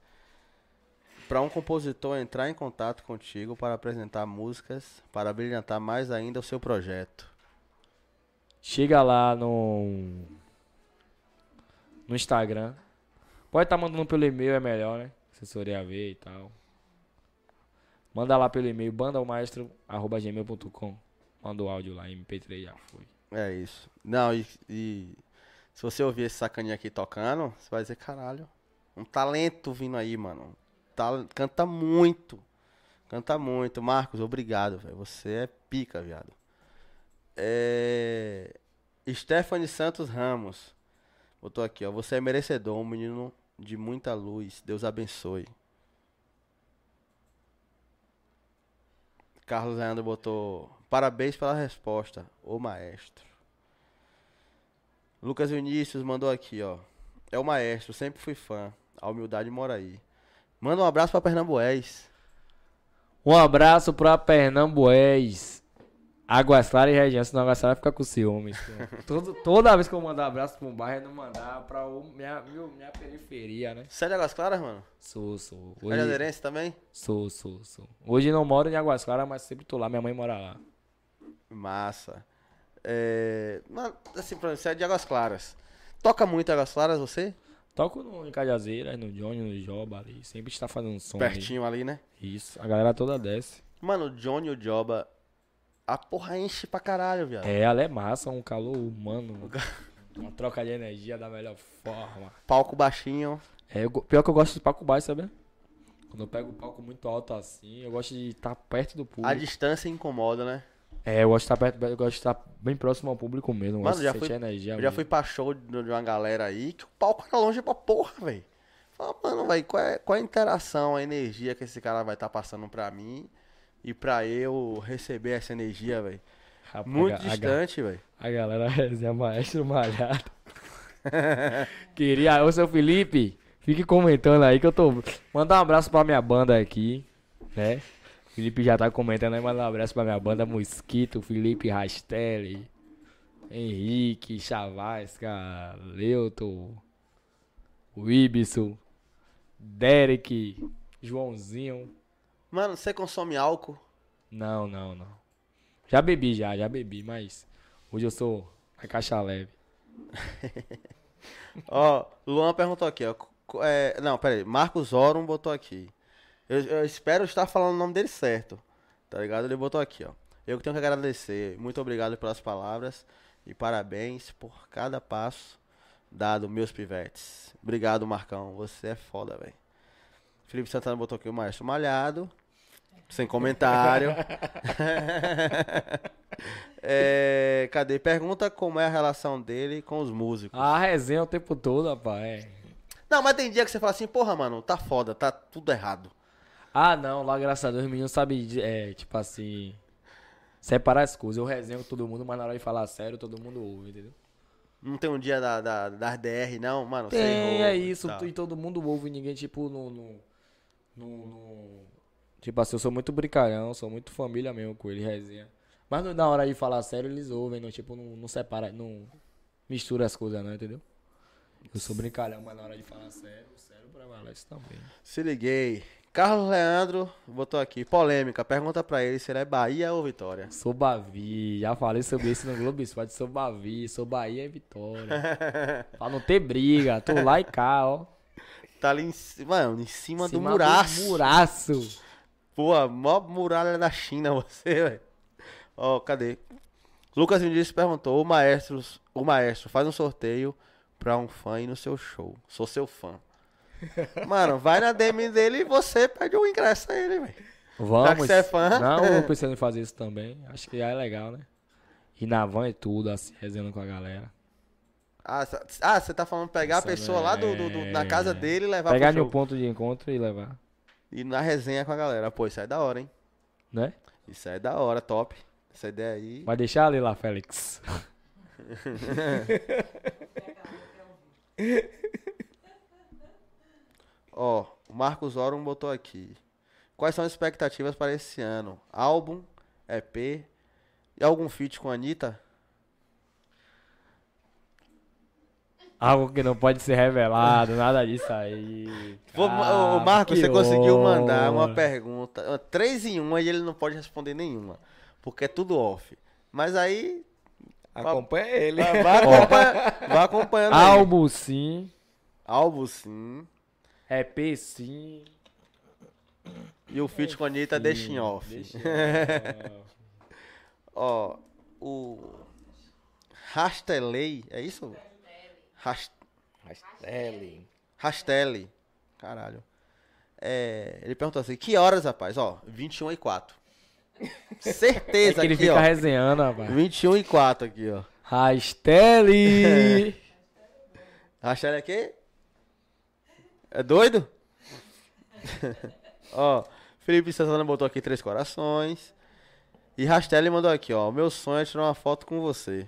para um compositor entrar em contato contigo para apresentar músicas, para brilhantar mais ainda o seu projeto? Chega lá no no Instagram. Pode estar mandando pelo e-mail, é melhor, né? Assessoria ver e tal. Manda lá pelo e-mail, bandaomaestro.gmail.com. Manda o áudio lá, MP3 já foi. É isso. Não, e, e se você ouvir esse sacaninha aqui tocando, você vai dizer, caralho, um talento vindo aí, mano. Tal- canta muito. Canta muito. Marcos, obrigado, velho. Você é pica, viado. É... Stephanie Santos Ramos. Botou aqui, ó. Você é merecedor, um menino de muita luz. Deus abençoe. Carlos Leandro botou. Parabéns pela resposta, ô maestro. Lucas Vinícius mandou aqui, ó. É o maestro, sempre fui fã. A humildade mora aí. Manda um abraço pra Pernambués. Um abraço pra Pernambués. Águas Claras e região, senão Águas Claras fica com ciúmes. Todo, toda vez que eu mandar abraço pra um bairro, é não mandar pra o- minha, meu- minha periferia, né? Você é de Águas Claras, mano? Sou, sou. É Hoje, jazeirense também? sou, sou, sou. Hoje não moro em Águas Claras, mas sempre tô lá. Minha mãe mora lá. Massa. É... Mano, assim, pra você é de Águas Claras. Toca muito Águas Claras, você? Toco no, em Cajazeiras, no Johnny, no Joba ali. Sempre está fazendo som. ali. Pertinho ali, né? Isso. A galera toda desce. Mano, o Johnny e o Joba. A porra enche pra caralho, viado. É, ela é massa, um calor humano. Uma troca de energia da melhor forma. Palco baixinho. É, eu pior que eu gosto de palco baixo, sabe? Quando eu pego o palco muito alto assim, eu gosto de estar perto do A público. distância incomoda, né? É, eu gosto de estar perto, eu gosto de estar bem próximo ao público mesmo. eu Mano, já fui- energia. Eu já mesmo. fui pra show de uma galera aí que o palco era longe pra porra, velho. Fala, mano, velho, qual é, qual é a interação, a energia que esse cara vai estar passando pra mim e pra eu receber essa energia, velho? Muito a- distante, velho. A galera resenha maestro malhado. Queria, ô seu Felipe, fique comentando aí que eu tô. Manda um abraço pra minha banda aqui, né? Felipe já tá comentando aí, manda um abraço pra minha banda Mosquito, Felipe Rastelli, Henrique, Chavasca, Leuto, Ibson, Derek, Joãozinho. Mano, você consome álcool? Não, não, não. Já bebi, já, já bebi, mas hoje eu sou a caixa leve. Ó, Luan perguntou aqui, ó. é, não, pera aí. Marcos Orum botou aqui. Eu, eu espero estar falando o nome dele certo. Tá ligado? Ele botou aqui, ó. Eu que tenho que agradecer. Muito obrigado pelas palavras. E parabéns por cada passo dado, meus pivetes. Obrigado, Marcão. Você é foda, velho. Felipe Santana botou aqui o maestro malhado. Sem comentário. É, cadê? Pergunta como é a relação dele com os músicos. A resenha o tempo todo, rapaz. Não, mas tem dia que você fala assim, porra, mano, tá foda, tá tudo errado. Ah, não, lá graças a Deus os meninos sabem, é, tipo assim, separar as coisas. Eu resenho com todo mundo, mas na hora de falar sério, todo mundo ouve, entendeu? Não tem um dia da, da, das DR, não, mano. Tem, errou é e isso, tal. e todo mundo ouve, ninguém, tipo, no... no, no, no- Tipo assim, eu sou muito brincalhão, sou muito família mesmo com ele, resenha. Mas não- na hora de falar sério, eles ouvem, não, tipo, não, não separa, não mistura as coisas, não, entendeu? Eu sou brincalhão, mas na hora de falar sério, sério prevalece também. Se liguei. Carlos Leandro botou aqui, polêmica. Pergunta pra ele se ele é Bahia ou Vitória. Sou Bavi, já falei sobre isso no Globo Esporte, sou Bavi, sou Bahia e Vitória. pra não ter briga, tô lá e cá, ó. Tá ali em cima, mano, em cima, do Cima muraço. muraço. Pô, maior muralha da China você, velho. Ó, cadê? Lucas Indício perguntou, o maestro, o maestro faz um sorteio pra um fã ir no seu show. Sou seu fã. Mano, vai na DM dele e você pede o ingresso a ele, velho. Vamos. Já que você é fã. Não, eu pensando em fazer isso também. Acho que é legal, né? Ir na van e tudo, assim, resenhando com a galera. Ah, cê- ah, você tá falando pegar a Isso pessoa lá do, do- do- na casa é. dele e levar Pegar pro no ponto de encontro e levar, E na resenha com a galera. Pô, isso aí é da hora, hein? né? Isso aí é da hora, top. Essa ideia aí. Vai deixar ali lá, Félix. Ó, o Marcos Orum botou aqui. Quais são as expectativas para esse ano? Álbum, EP e algum feat com a Anitta? Algo que não pode ser revelado, nada disso aí. Pô, Ah, ô, Marcos, você conseguiu mandar uma pergunta. Três em uma e ele não pode responder nenhuma. Porque é tudo off. Mas aí. Acompanha ele. Vai, vai acompanha- vai acompanhando. Álbum sim, Álbum sim. EP sim. E o feat com a Anitta deixa em off. Deixa em off. Ó, o. Rastelei, é isso? Rast... Rastelli. Rastelli. Caralho. É, ele perguntou assim: que horas, rapaz? Ó, 21 e 4. É Certeza que ele aqui, fica ó. resenhando, rapaz. 21 e 4 aqui, ó. Rastelli! Rastelli aqui? É doido? ó, Felipe Santana botou aqui três corações. E Rastelli mandou aqui, ó. Meu sonho é tirar uma foto com você.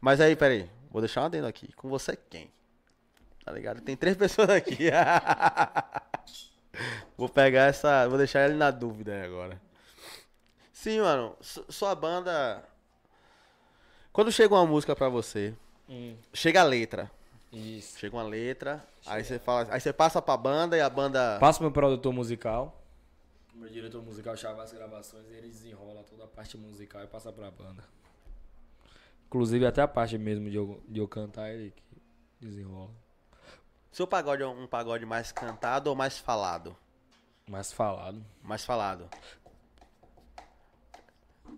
Mas aí, peraí. Vou deixar um adendo aqui. Com você quem? Tá ligado? Tem três pessoas aqui. vou pegar essa. Vou deixar ele na dúvida aí agora. Sim, mano. su- Sua banda. Quando chega uma música pra você, Hum, chega a letra. Isso. Chega uma letra, aí você fala, aí você passa pra banda e a banda. Passo pro meu produtor musical. Meu diretor musical chava as gravações e ele desenrola toda a parte musical e passa pra banda. Inclusive até a parte mesmo de eu, de eu cantar ele que desenrola. Seu pagode é um pagode mais cantado ou mais falado? Mais falado. Mais falado.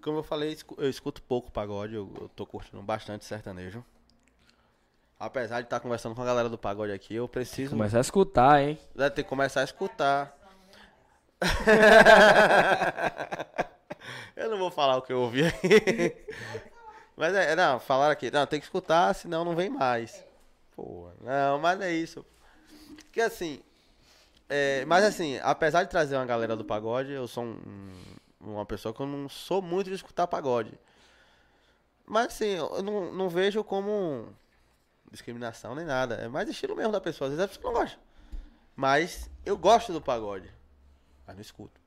Como eu falei, eu escuto pouco pagode, eu, eu tô curtindo bastante sertanejo. Apesar de estar conversando com a galera do pagode aqui, eu preciso Começa a escutar, hein? Vai ter que começar a escutar. eu não vou falar o que eu ouvi aí. Mas é, não, falaram aqui. Não, tem que escutar, senão não vem mais. Pô, não, mas é isso. Porque assim. é, mas assim, apesar de trazer uma galera do pagode, eu sou um- uma pessoa que eu não sou muito de escutar pagode. Mas assim, eu não, não vejo como discriminação nem nada. É mais estilo mesmo da pessoa. Às vezes a pessoa não gosta. Mas eu gosto do pagode. Mas não escuto.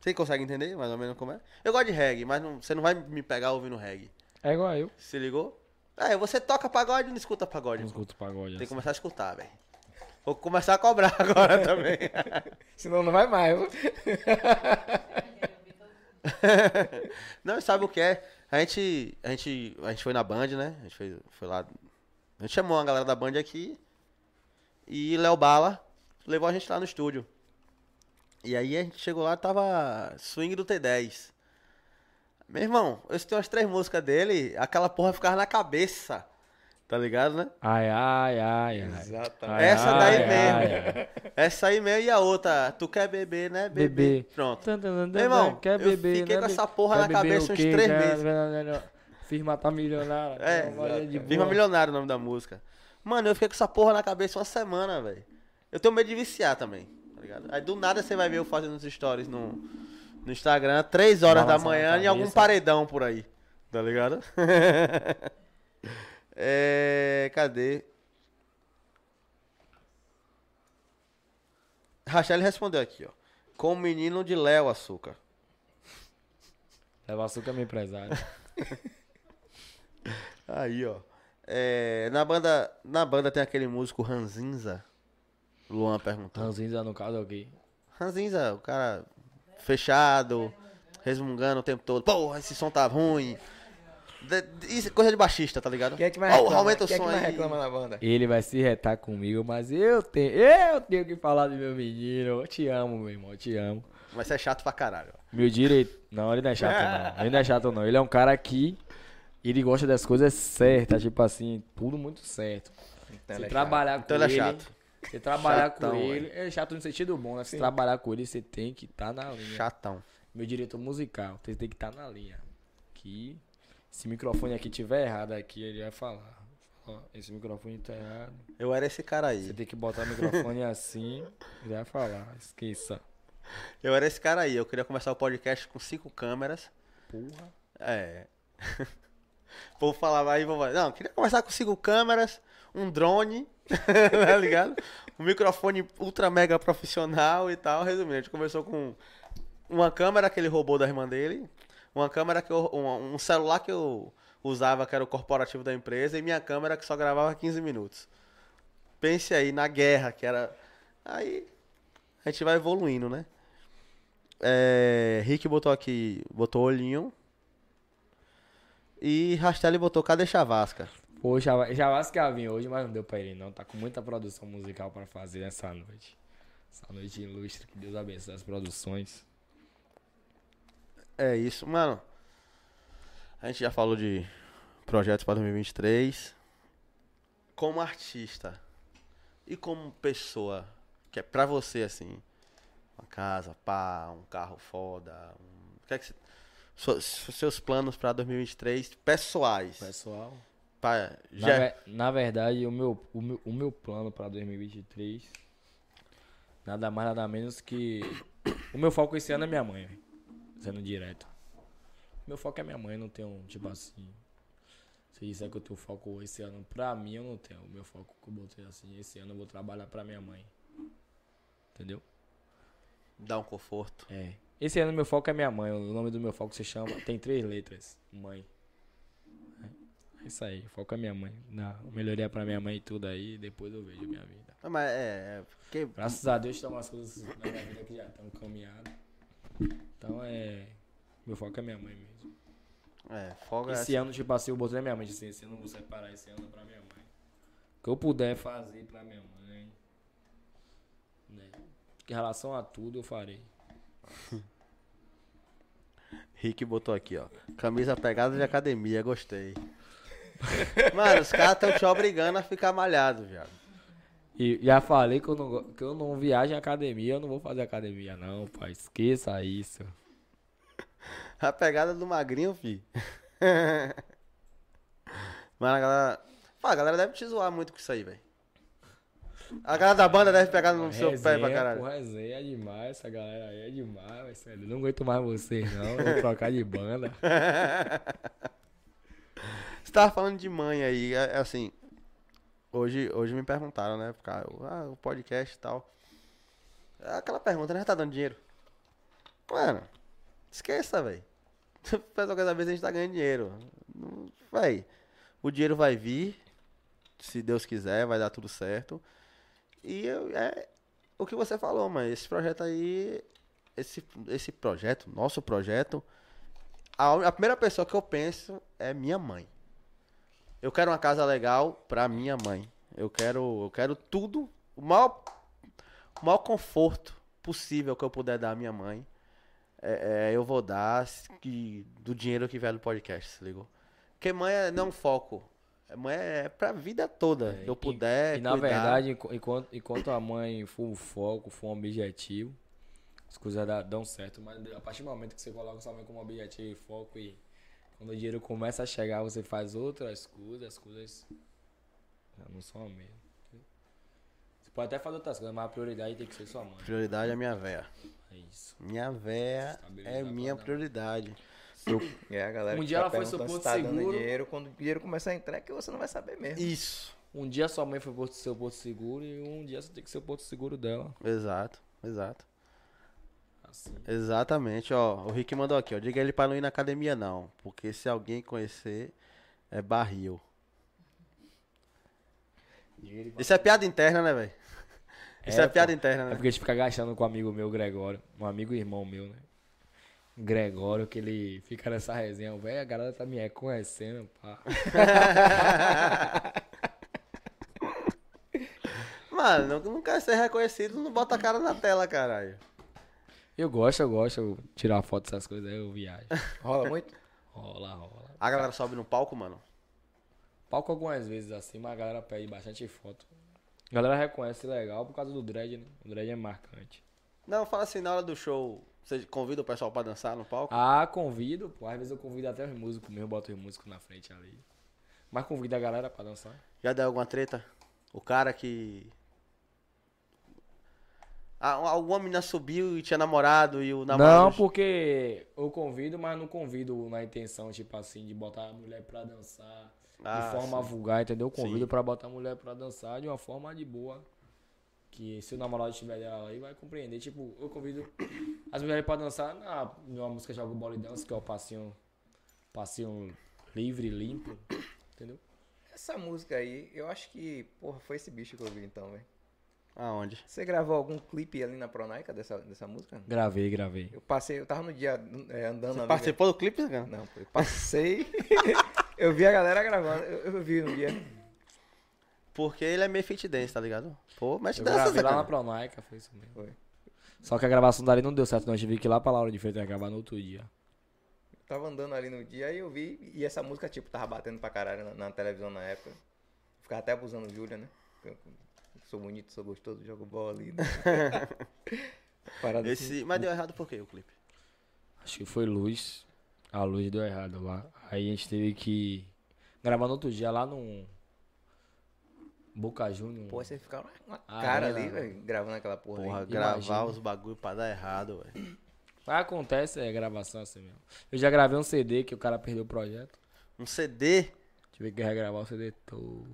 Você consegue entender mais ou menos como é? Eu gosto de reggae, mas não- você não vai me pegar ouvindo reggae. É igual eu. Se ligou? É, você toca pagode e não escuta pagode. Não pô. escuto pagode Tem que assim. começar a escutar, velho. Vou começar a cobrar agora também. Senão não vai mais. não, sabe o que é? A gente, a gente, a gente foi na Band, né? A gente foi, foi lá. A gente chamou a galera da Band aqui. E Léo Bala levou a gente lá no estúdio. E aí a gente chegou lá, tava swing do T10. Meu irmão, eu escutei umas três músicas dele, aquela porra ficava na cabeça. Tá ligado, né? Ai, ai, ai, ai. Exatamente. Ai, Essa daí ai, mesmo. ai, ai. Essa aí mesmo e a outra, tu quer beber, né? Beber. Beber. Pronto. Meu irmão, quer eu beber, fiquei né, com essa porra quer na cabeça uns três meses. Firma tá milionária. É, Firma. Milionário o nome da música. Mano, eu fiquei com essa porra na cabeça uma semana, velho. Eu tenho medo de viciar também, tá ligado? Aí do nada você vai ver eu fazendo os stories no, no Instagram, 3 horas da Balançando a manhã, em algum paredão por aí. Tá ligado? é. Cadê? Rachel respondeu aqui, ó. Com o menino de Léo Açúcar. Leva açúcar meu empresário. Aí, ó. É, na, banda, na banda tem aquele músico Ranzinza. Luan perguntou. Ranzinza no caso é o quê? Ranzinza, o cara fechado, resmungando o tempo todo. Porra, esse som tá ruim. De- de- isso é coisa de baixista, tá ligado? Quem é que mais reclama? aumenta o Quem é som que mais aí. reclama na banda? Ele vai se retar comigo, mas eu tenho, eu tenho que falar do meu menino. Eu te amo, meu irmão, eu te amo. Mas você é chato pra caralho. Meu direito. Não, ele não é chato, não. Ele não é chato, não. Ele é um cara que. Ele gosta das coisas certas, tipo assim, tudo muito certo. Então Se ele é trabalhar com Então ele é chato. Se trabalhar Chatão, com ele. É chato no sentido bom, né? Se trabalhar com ele, você tem que estar na linha. Chatão. Meu diretor musical, você tem que estar na linha. Que se o microfone aqui tiver errado aqui, ele vai falar. Ó, esse microfone tá errado. Eu era esse cara Você aí. tem que botar o microfone assim, ele vai falar. Esqueça. Eu era esse cara aí. Eu queria começar o podcast com cinco câmeras. Porra. É. O povo falava aí, vovó. Não, queria começar com cinco câmeras, um drone, tá ligado? Um microfone ultra mega profissional e tal. Resumindo, a gente começou com uma câmera que ele roubou da irmã dele, uma câmera que eu. Um, um celular que eu usava, que era o corporativo da empresa, e minha câmera que só gravava 15 minutos. Pense aí na guerra, que era. Aí a gente vai evoluindo, né? É, Rick botou aqui, botou olhinho. E Rastelli botou cadê Chavasca? Já ia vir hoje, mas não deu pra ele não. Tá com muita produção musical pra fazer essa noite. Essa noite ilustre, que Deus abençoe as produções. É isso, mano. A gente já falou de projetos para 2023. Como artista e como pessoa, que é pra você assim, uma casa, pá, um carro foda, um... o que é que você... so- seus planos pra 2023 pessoais. Pessoal. Pá, Na, já... ve- na verdade, o meu, o, meu, o meu plano pra 2023 nada mais nada menos que. O meu foco esse ano é minha mãe, velho. Sendo direto. Meu foco é minha mãe, não tenho, tipo assim. Se disser que eu tenho foco esse ano pra mim, eu não tenho. O meu foco que eu botei assim, esse ano eu vou trabalhar pra minha mãe. Entendeu? Dá um conforto. É. Esse ano meu foco é minha mãe. O nome do meu foco se chama. Tem três letras. Mãe. É isso aí. O foco é minha mãe. Dá melhoria pra minha mãe e tudo aí. Depois eu vejo a minha vida. Não, mas é, é porque Graças a Deus tem umas coisas na minha vida que já estão caminhadas. Então é. Meu foco é minha mãe mesmo. é, folga Esse ano, tipo assim, eu botei na minha mente assim, esse ano eu vou separar esse ano pra minha mãe. O que eu puder fazer pra minha mãe. Né? Em relação a tudo, eu farei. Rick botou aqui, ó. Camisa pegada de academia, gostei. Mano, os caras estão te obrigando a ficar malhado, viado. E já falei que eu, não, que eu não viajo em academia, eu não vou fazer academia, não, pai. Esqueça isso. A pegada do magrinho, fi. Mano, a galera. Pô, a galera deve te zoar muito com isso aí, velho. A galera da banda deve pegar no seu pé pra caralho. pô, resenha é demais, essa galera aí é demais, vai sério. Não aguento mais vocês, não. Vou trocar de banda. Você tava falando de mãe aí, é, é assim. Hoje, hoje me perguntaram, né? porque, Ah, o podcast e tal. É aquela pergunta, né? Tá dando dinheiro? Mano, esqueça, velho. O pessoal quer saber se a gente tá ganhando dinheiro. Véi, o dinheiro vai vir. Se Deus quiser, vai dar tudo certo. E eu- é o que você falou, mano. Esse projeto aí. Esse, esse projeto, nosso projeto. A, a primeira pessoa que eu penso é minha mãe. Eu quero uma casa legal pra minha mãe. Eu quero, eu quero tudo, o maior, o maior conforto possível que eu puder dar à minha mãe. É, é, eu vou dar que, do dinheiro que vier do podcast, ligou? Porque mãe é, não é um foco. É, Mãe é pra vida toda. É, eu e- puder. E na cuidar. verdade, enqu- enquanto, enquanto a mãe for um foco, for um objetivo, as coisas dão certo. Mas a partir do momento que você coloca sua mãe como objetivo e foco e quando o dinheiro começa a chegar, você faz outras coisas, as coisas já não são a mesma. Você pode até fazer outras coisas, mas a prioridade tem que ser sua mãe. Prioridade é minha véia. É isso. Minha véia é minha pra É a galera Um dia tá ela foi seu se porto tá seguro. dinheiro, quando o dinheiro começar a entrar é que você não vai saber mesmo. Isso. Um dia sua mãe foi pro seu porto seguro e um dia você tem que ser o porto seguro dela. Exato, exato. Assim. Exatamente, ó. O Rick mandou aqui, ó. Diga ele pra não ir na academia, não. Porque se alguém conhecer, é barril. Isso é piada interna, né, velho? Isso é, É, pô. piada interna, É né? porque a gente fica gastando com um amigo meu, Gregório. Um amigo e irmão meu, né? Gregório, que ele fica nessa resenha. Velho, a galera tá me reconhecendo, pá. Mano, não, quer ser reconhecido, não bota a cara na tela, caralho. Eu gosto, eu gosto. Eu tirar foto dessas coisas, aí eu viajo. Rola muito? Rola, rola. A galera sobe no palco, mano. Palco algumas vezes assim, mas a galera pede bastante foto. A galera reconhece legal por causa do dread, né? O dread é marcante. Não, fala assim, na hora do show, você convida o pessoal pra dançar no palco? Ah, convido, pô. Às vezes eu convido até os músicos mesmo, boto os músicos na frente ali. Mas convido a galera pra dançar. Já deu alguma treta? O cara que. Ah, alguma menina subiu e tinha namorado e o namorado. Não, porque eu convido, mas não convido na intenção, tipo assim, de botar a mulher pra dançar Ah, de forma sim. vulgar, entendeu? Eu Convido Sim. pra botar a mulher pra dançar de uma forma de boa. Que se o namorado estiver dela aí, vai compreender. Tipo, eu convido as mulheres pra dançar na, numa música Joga Bola e Dança, que é o passinho, passinho livre, limpo, entendeu? Essa música aí, eu acho que, porra, foi esse bicho que eu vi então, velho. Aonde? Você gravou algum clipe ali na Pronaica dessa, dessa música? Gravei, gravei. Eu passei, eu tava no dia é, andando Você ali. participou do clipe, cara? Não, eu passei. eu vi a galera gravando. Eu, eu vi no dia. Porque ele é meio fit dance, tá ligado? Pô, mexe Eu dança, gravei lá na. Pronaica, foi isso mesmo. Foi. Só que a gravação dali não deu certo, não. Eu tive que ir lá pra Laura de Freitas gravar no outro dia. Eu tava andando ali no dia e eu vi. E essa música, tipo, tava batendo pra caralho na, na televisão na época. Ficava até abusando o Júlia, né? Eu, sou bonito, sou gostoso, jogo bola ali. Né? Parada assim. Esse... Mas deu errado por quê o clipe? Acho que foi luz. A luz deu errado lá. Aí a gente teve que gravar no outro dia lá no Boca Júnior. Pô, você ficava uma Ah, cara é, ali, velho, gravando aquela porra, Porra, aí. gravar imagina. os bagulho pra dar errado, velho. Mas acontece, é gravação assim mesmo. Eu já gravei um CD que o cara perdeu o projeto. Um CD. Tive que regravar o CD todo.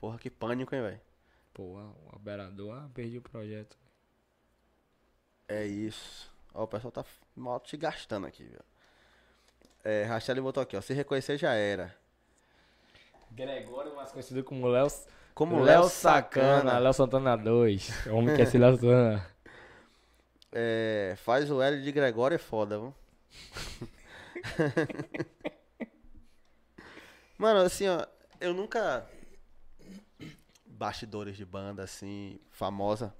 Porra, que pânico, hein, velho. Pô, o operador, ah, perdi o projeto. É isso. Ó, o pessoal tá mal te gastando aqui, velho. É, Rachelli botou aqui, ó. Se reconhecer já era. Gregório, mais conhecido como Léo. Como Léo Sacana. Léo Santana 2. O homem que é esse Léo Santana. É, faz o L de Gregório é foda, viu? Mano, assim, ó, eu nunca. Bastidores de banda, assim, famosa.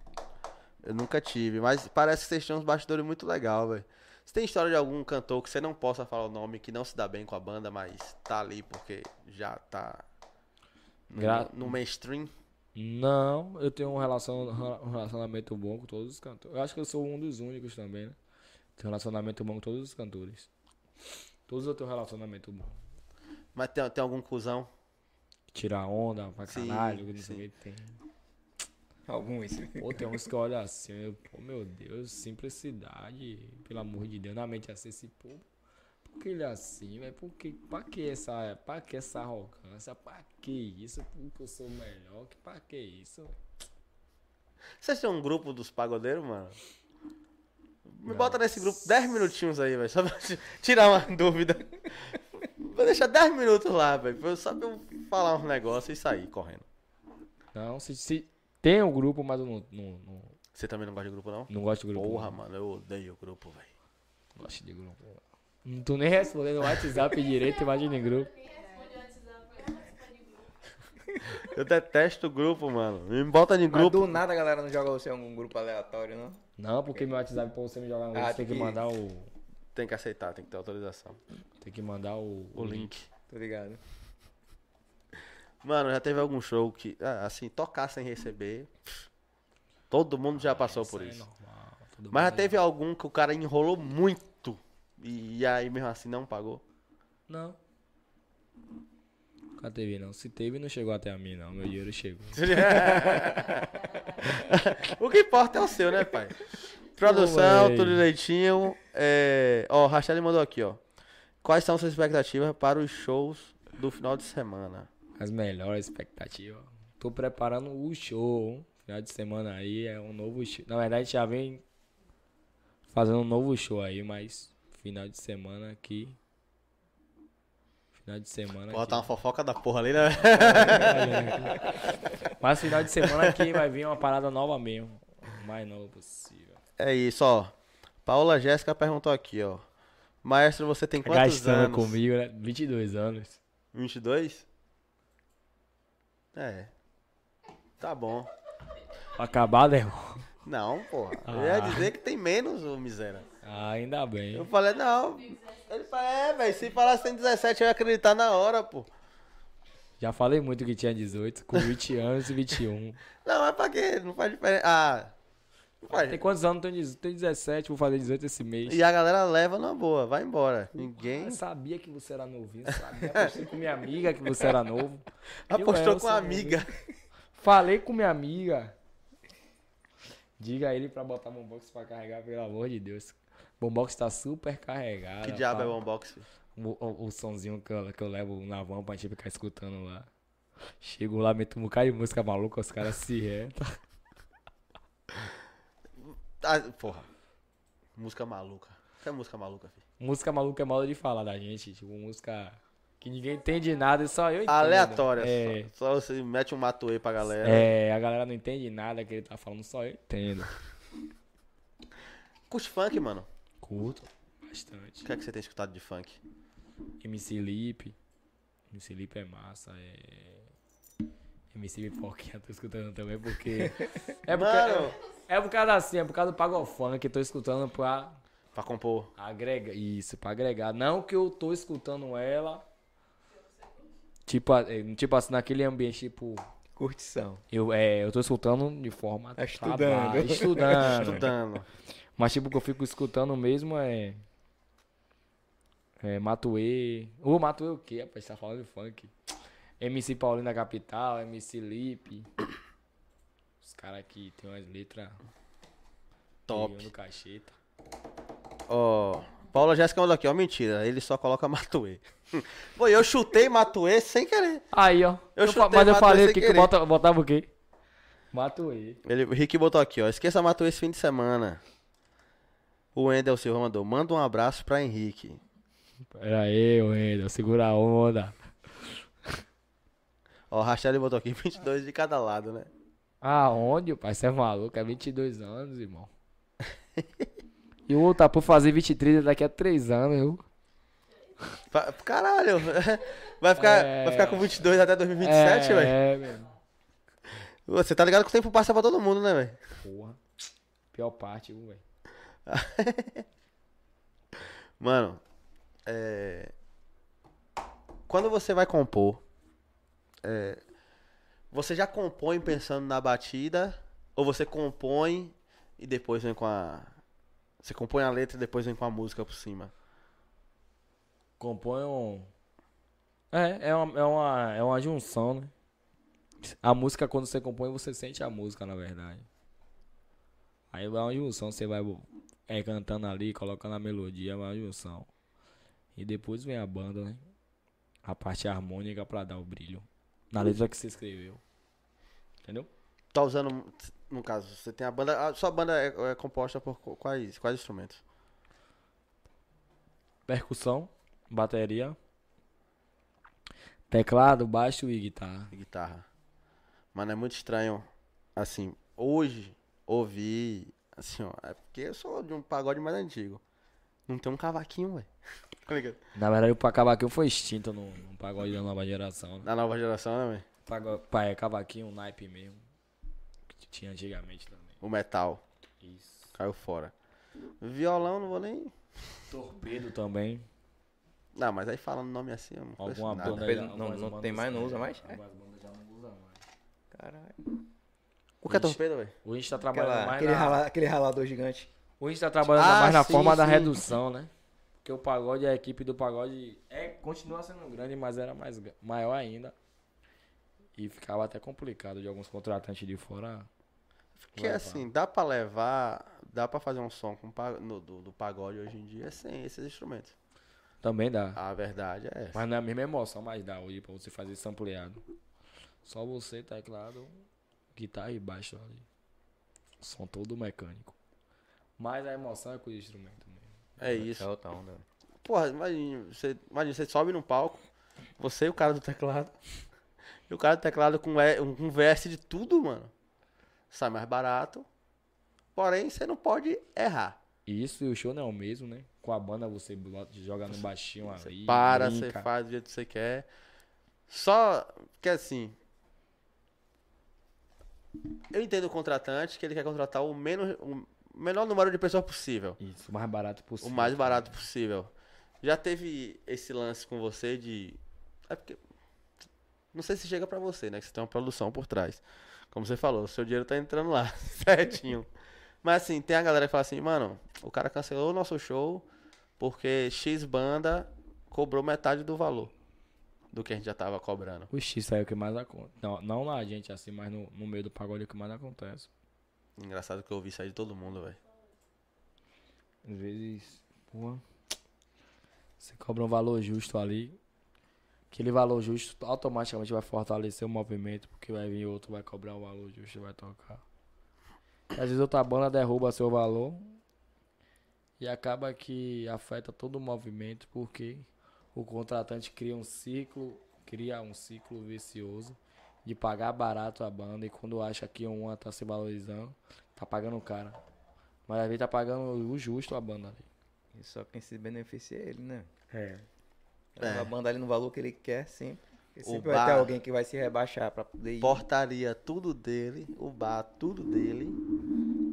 Eu nunca tive, mas parece que vocês têm uns bastidores muito legal, velho. Você tem história de algum cantor que você não possa falar o nome, que não se dá bem com a banda, mas tá ali porque já tá no, Gra- no mainstream? Não, eu tenho um, relacion- um relacionamento bom com todos os cantores. Eu acho que eu sou um dos únicos também, né? Tenho um relacionamento bom com todos os cantores. Todos eu tenho um relacionamento bom. Mas tem, tem algum cuzão? Tirar onda pra Sim, caralho, não sei sim. o que tem. Alguns. Pô, tem uns que olho assim, eu, pô, meu Deus, simplicidade, pelo amor de Deus, na mente assim, esse pô, por que ele é assim, velho? Por que, pra que essa, pra que essa arrogância? Pra que isso? Porque eu sou melhor? Que, pra que isso? Vocês têm um grupo dos pagodeiros, mano? Me bota nesse grupo 10 minutinhos aí, velho. Só pra ti- tirar uma dúvida. Vou deixar 10 minutos lá, velho. pra eu- Só pra eu falar uns negócios e sair correndo. Não, se, se tem o grupo, mas eu não, não, não, Você também não gosta de grupo, não? não gosto de grupo. Porra, não. mano, eu odeio grupo, velho. Não gosto de grupo. Não tô nem respondendo no WhatsApp direito, imagina em grupo. Eu detesto grupo, mano. Me bota em Mas grupo. do nada a galera não joga você em algum grupo aleatório, não? Não, porque meu WhatsApp pra você me jogar no grupo, Ah, tem que que- mandar o. Tem que aceitar, tem que ter autorização. Tem que mandar o, O link. Tô ligado. Mano, já teve algum show que, ah, assim, tocar sem receber. Todo mundo já passou por é isso. Mas já teve algum que o cara enrolou muito. E, e aí mesmo assim não pagou. Não. Nunca teve, não. Se teve, não chegou até a mim, não. Meu dinheiro chegou. o que importa é o seu, né, pai? Produção, tudo direitinho. É... Ó, o Rachel mandou aqui, ó. Quais são suas expectativas para os shows do final de semana? As melhores expectativas. Tô preparando o show. Final de semana aí é um novo show. Na verdade, já vem fazendo um novo show aí, mas final de semana aqui. Final de semana Bota uma aqui. fofoca da porra ali, né? Mas final de semana aqui vai vir uma parada nova mesmo. O mais nova possível. É isso, ó. Paula Jéssica perguntou aqui, ó. Maestro, você tem quantos Gastando anos? comigo, né? 22 anos. 22? É. Tá bom. Acabado, é. Não, porra. Eu ia Ah. dizer que tem menos, ô miséria. Ah, ainda bem. Eu falei, não. Ele falou, é, velho, se falasse tem 17, eu ia acreditar na hora, pô. Já falei muito que tinha 18, com 20 anos e 21. Não, mas pra quê? Não faz diferença. Ah. Tem quantos anos? Tenho 18, tenho 17, vou fazer 18 esse mês. E a galera leva na boa, vai embora. Ninguém Eu sabia que você era novinho, sabia. Apostei com minha amiga que você era novo. Apostou com a amiga. Falei com minha amiga. Diga a ele pra botar bombox pra carregar, pelo amor de Deus. Bombox tá super carregado. Que diabo é tá? o unbox, filho? O, o, o sonzinho que eu, que eu levo na van pra gente ficar escutando lá. Chego lá, meto um bocado de música maluca, os caras se retam. Ah, porra. Música maluca. Que é música maluca, filho? Música maluca é modo de falar da gente. Tipo, música que ninguém entende nada e só eu entendo. Aleatória. É, Só, só você mete um matuê pra galera. é, a galera não entende nada que ele tá falando, só eu entendo. Curte funk, mano. Curto bastante. O que é que você tem escutado de funk? MC Lip. MC Lip é massa. É... MC Pipoquinha tô escutando também porque. É porque. Mano. É, é por causa assim, é por causa do pagofunk que tô escutando pra Pra compor. agregar. Isso, pra agregar. Não que eu tô escutando ela. Tipo, é, tipo assim, naquele ambiente, tipo. Curtição. Eu, é, eu tô escutando de forma. Tá estudando. trabalho, Estudando. Estudando. Mas tipo, o que eu fico escutando mesmo é. É Matuê. Ô, Matuê o quê, rapaz? Tá falando de funk. MC Paulinho da Capital, MC Lipe. Os caras aqui tem umas letras. Top. No cacheta. Ó. Paula Jéssica mandou aqui, ó. Mentira. Ele só coloca matuê. Pô, eu chutei matuê sem querer. Aí, ó. Eu Eu mas eu Matuê falei sem o que, que bota, botava o quê? Matuê. Ele, o Rick botou aqui, ó. Esqueça matuê esse fim de semana. O Wendel Silva mandou. Manda um abraço pra Henrique. Pera aí, Wendel. Segura a onda. Ó, o Rachel botou aqui 22 de cada lado, né? Aonde, pai? Você é maluco? É 22 anos, irmão. E o outro tá por fazer 23 daqui a 3 anos? Fa- Caralho. Vai ficar, É. vai ficar com 22 até 2027, velho? É, velho. Você tá ligado que o tempo passa pra todo mundo, né, velho? Porra. Pior parte, viu, velho. Mano, é... Quando você vai compor, é, você já compõe pensando na batida ou você compõe e depois vem com a... Você compõe a letra e depois vem com a música por cima? Compõe um. É, é uma, é, uma, é uma junção, né? A música, quando você compõe, você sente a música, na verdade. Aí é uma junção, você vai é, cantando ali, colocando a melodia, é uma junção. E depois vem a banda, né? A parte harmônica pra dar o brilho. Na letra que você escreveu. Entendeu? Tá usando, no caso, você tem a banda... A sua banda é, é composta por qu- quais, quais instrumentos? Percussão, bateria, teclado, baixo e guitarra. de guitarra. Mano, é muito estranho, assim, hoje, ouvir, assim, ó, é porque eu sou de um pagode mais antigo. Não tem um cavaquinho, velho. Tá ligado? Na verdade, o cavaquinho foi extinto no, no pagode da nova geração. Né? Da nova geração, né, velho? Pago- pa- é, cavaquinho, naipe mesmo. Que tinha antigamente também. O metal Isso. caiu fora. Violão, não vou nem... Torpedo também. Não, mas aí falando nome assim, eu não Alguma nada. banda Torpedo já- não- algumas não bandas, tem mais, não usa mais? É. Algumas bandas já não usam mais. Caralho. O que é torpedo, velho? O gente tá trabalhando Aquela, mais aquele, na... rala- aquele ralador gigante. O gente tá trabalhando Ah, mais na sim, forma da sim. redução, né? Porque o pagode, a equipe do pagode é, continua sendo grande, mas era mais, maior ainda. E ficava até complicado de alguns contratantes de fora. Porque levar. assim, dá pra levar, dá pra fazer um som com, no- do, do pagode hoje em dia sem esses instrumentos. Também dá. A verdade é essa. Mas não é a mesma emoção, mas dá hoje pra você fazer sampleado. Só você, teclado, guitarra e baixo ali. Som todo mecânico. Mas a emoção é com o instrumento mesmo. É isso. É outra onda. Porra, imagina você, imagina, você sobe num palco, você e o cara do teclado. E o cara do teclado com é- um um verse de tudo, mano. Sai mais barato. Porém, você não pode errar. Isso e o show não é o mesmo, né? Com a banda você joga no baixinho ali. Para, você brinca. faz do jeito que você quer. Só que assim. Eu entendo o contratante que ele quer contratar o, menos, o menor número de pessoas possível. Isso, o mais barato O possível. mais barato possível. Já teve esse lance com você de. É porque. Não sei se chega pra você, né? Que você tem uma produção por trás. Como você falou, o seu dinheiro tá entrando lá, certinho. Mas assim, tem a galera que fala assim, mano, o cara cancelou o nosso show porque X banda cobrou metade do valor do que a gente já tava cobrando. O X é o que mais acontece. Não, não na gente assim, mas no, no meio do pagode é o que mais acontece. Engraçado que eu ouvi aí de todo mundo, velho. Às vezes, porra, você cobra um valor justo ali. Aquele valor justo automaticamente vai fortalecer o movimento, porque vai vir outro, vai cobrar o valor justo e vai tocar. Às vezes outra banda derruba seu valor e acaba que afeta todo o movimento, porque o contratante cria um ciclo, cria um ciclo vicioso de pagar barato a banda e quando acha que uma tá se valorizando, tá pagando caro. Mas às vezes tá pagando o justo a banda ali. E só quem se beneficia é ele, né? É. É. A banda ali no valor que ele quer sempre. Porque O sempre vai ter bar- alguém que vai se rebaixar pra poder ir. Portaria tudo dele, o bar tudo dele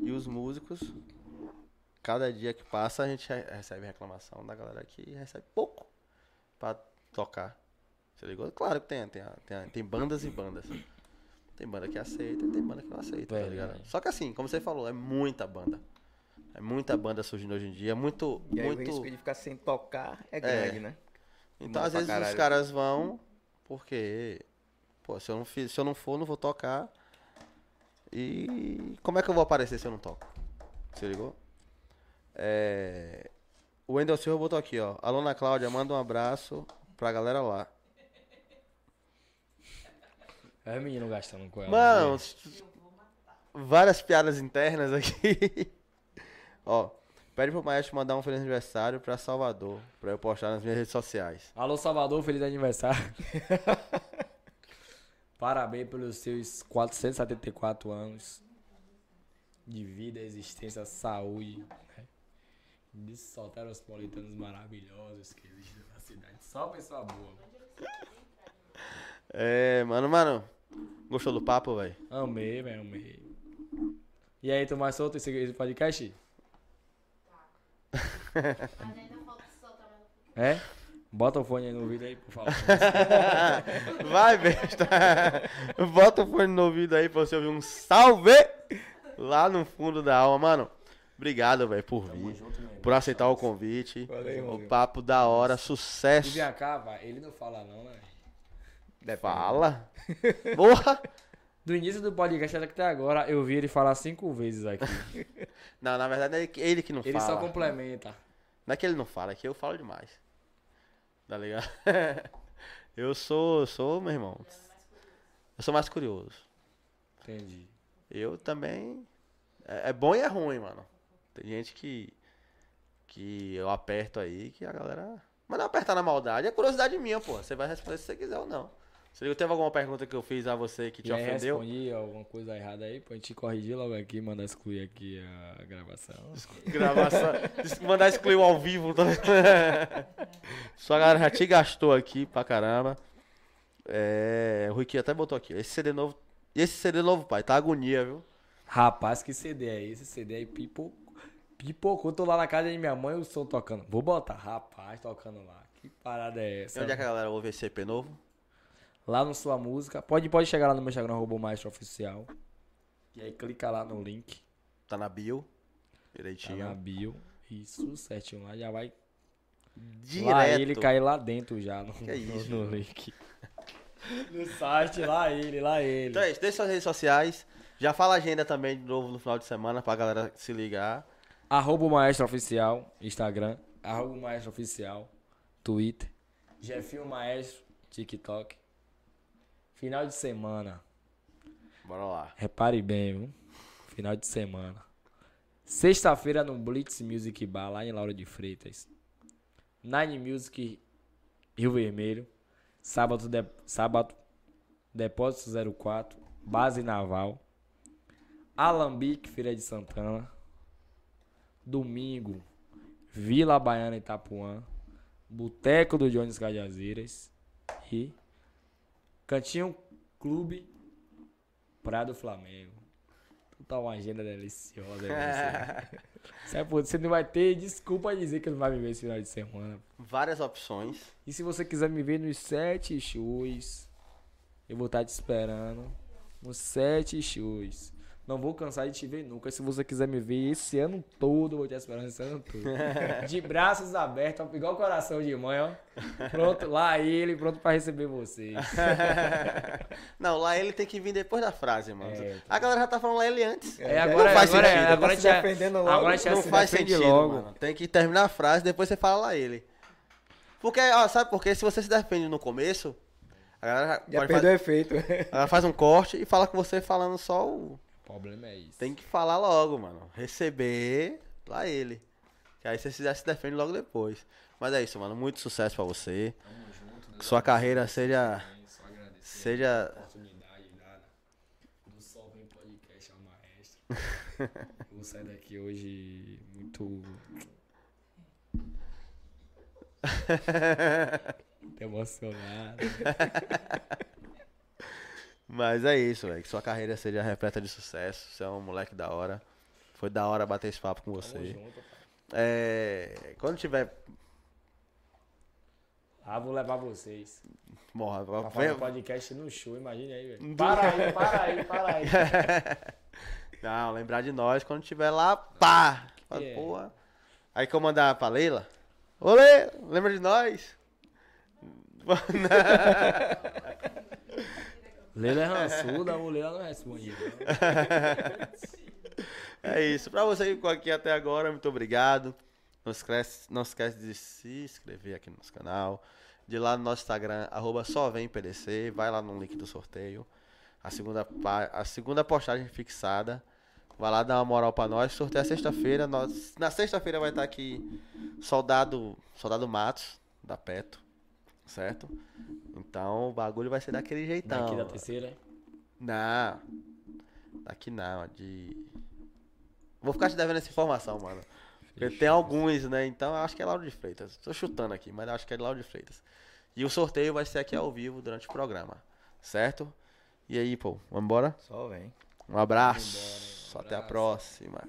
e os músicos. Cada dia que passa a gente re- recebe reclamação da galera que recebe pouco pra tocar. Você ligou? Claro que tem, tem, tem, tem bandas e bandas. Tem banda que aceita e tem banda que não aceita, tá Verdade. ligado? Só que assim, como você falou, é muita banda. É muita banda surgindo hoje em dia, é muito, E aí o muito... risco de ficar sem tocar é grande, né? Então, Manda às vezes, os caralho. caras vão porque, pô, se eu, não fiz, se eu não for, não vou tocar. E como é que eu vou aparecer se eu não toco? Você ligou? É... O Wendel Silva botou aqui, ó. Aluna Cláudia, manda um abraço pra galera lá. É menino gastando com ela. Mano, né? várias piadas internas aqui. ó, pede pro Maestro mandar um feliz aniversário pra Salvador, pra eu postar nas minhas redes sociais. Alô Salvador, feliz aniversário. Parabéns pelos seus 474 anos de vida, existência, saúde. Né? De soltar os politanos maravilhosos que existem na cidade. Só pessoa boa. É, mano, mano. Gostou do papo, velho? Amei, velho, amei. E aí, tu mais solto esse, esse podcast? Mas ainda falta soltar mais um É? Bota o fone aí no vídeo aí, por favor. Vai, besta. Bota o fone no ouvido aí pra você ouvir um salve lá no fundo da alma, mano. Obrigado, velho, por vir. Por aceitar o convite. Valeu, o papo da hora, E sucesso. vem cá, vai. Ele não fala não, né? Depende. Fala. Porra. Do início do podcast até agora, eu vi ele falar cinco vezes aqui. Não, na verdade é ele que- ele que não Ele fala. só complementa. Não é que ele não fala, é que eu falo demais. Tá ligado? eu sou, sou, meu irmão. Eu sou mais curioso. Entendi. Eu também. É, é bom e é ruim, mano. Tem gente que. Que eu aperto aí, que a galera. Mas não apertar na maldade, é curiosidade minha, pô. Você vai responder se você quiser ou não. Se teve alguma pergunta que eu fiz a você que te E ofendeu? respondi alguma coisa errada aí, pra gente corrigir logo aqui, mandar excluir aqui a gravação. Gravação. Mandar excluir o ao vivo. Tá? Só a galera já te gastou aqui pra caramba. É. O Ricky até botou aqui. Esse CD novo. Esse CD novo, pai, tá agonia, viu? Rapaz, que CD é esse? CD aí pipocou. Pipocou, tô lá na casa de minha mãe, o som tocando. Vou botar, rapaz, tocando lá. Que parada é E essa? onde é que a galera ouve esse EP novo? Lá no Sua Música. Pode, pode chegar lá no meu Instagram, o Maestro Oficial. E aí clica lá no link. Tá na bio. Tá Direitinho. na bio. Isso, certinho lá. Já vai Direto. Lá ele cair lá dentro já no, Que é isso, no, no link. No site, lá ele, lá ele. Então é isso, deixa suas redes sociais. Já fala a agenda também de novo no final de semana pra galera se ligar. Arroba o Maestro Oficial, Instagram. Arroba o Maestro Oficial, Twitter. Jefinho Maestro, TikTok. Final de semana. Bora lá. Repare bem, viu? Final de semana. Sexta-feira no Blitz Music Bar, lá em Laura de Freitas. Nine Music Rio Vermelho. Sábado, de, sábado Depósito 04. Base Naval. Alambique, Feira de Santana. Domingo, Vila Baiana Itapuã. Boteco do Jones Cajazeiras. E Cantinho Clube Praia do Flamengo. Tá uma agenda deliciosa. você. Sabe por- Você não vai ter desculpa dizer que não vai me ver esse final de semana. Várias opções. E se você quiser me ver nos sete shows, eu vou estar te esperando nos sete shows. Não vou cansar de te ver nunca. Se você quiser me ver esse ano todo, eu vou te esperando esse ano todo. De braços abertos, igual o coração de mãe, ó. Pronto, lá ele, pronto pra receber vocês. Não, lá ele tem que vir depois da frase, mano. É. A galera já tá falando lá ele antes. É, agora, não faz agora, sentido, agora, tá se já, defendendo logo. agora já não se faz sentido, logo. mano. Tem que terminar a frase, depois você fala lá ele. Porque, ó, sabe por quê? Se você se defende no começo, a galera Já pode perdeu o faz- efeito. ela faz um corte e fala com você falando só o. O problema é isso. Tem que falar logo, mano. Receber lá ele. Que aí você se já se defende logo depois. Mas é isso, mano. Muito sucesso pra você. Que sua carreira seja. Seja. oportunidade dada do Sol Vem Podcast ao Maestro. Eu vou sair daqui hoje muito. muito emocionado. Mas é isso, velho. Que sua carreira seja repleta de sucesso. Você é um moleque da hora. Foi da hora bater esse papo com Tamo você. junto. É. Quando tiver. Ah, vou levar vocês. Morra, Pra fazer um podcast no show, imagine aí, velho. Para aí, para aí, para aí. Não, lembrar de nós quando tiver lá, pá! É? Porra. Aí que eu mandar pra Leila. Ô Leila, lembra de nós? Leila é rançuda, o Leila não responde. não. É isso. Pra você que ficou aqui até agora, muito obrigado. Não esquece, não esquece de se inscrever aqui no nosso canal. De lá no nosso Instagram, arroba só vem PDC. Vai lá no link do sorteio. A segunda, a segunda postagem fixada. Vai lá dar uma moral pra nós. Sorteio é sexta-feira. Nós, na sexta-feira vai estar aqui Soldado, Soldado Matos, da Peto. Certo? Então o bagulho vai ser daquele jeitão. Daqui da terceira. Não. Daqui não, de. Vou ficar te devendo essa informação, mano. Porque tem alguns, né? Então eu acho que é Lauro de Freitas. Tô chutando aqui, mas acho que é Lauro de Freitas. E o sorteio vai ser aqui ao vivo durante o programa. Certo? E aí, pô, vamos embora? Só vem. Um abraço. Até a próxima.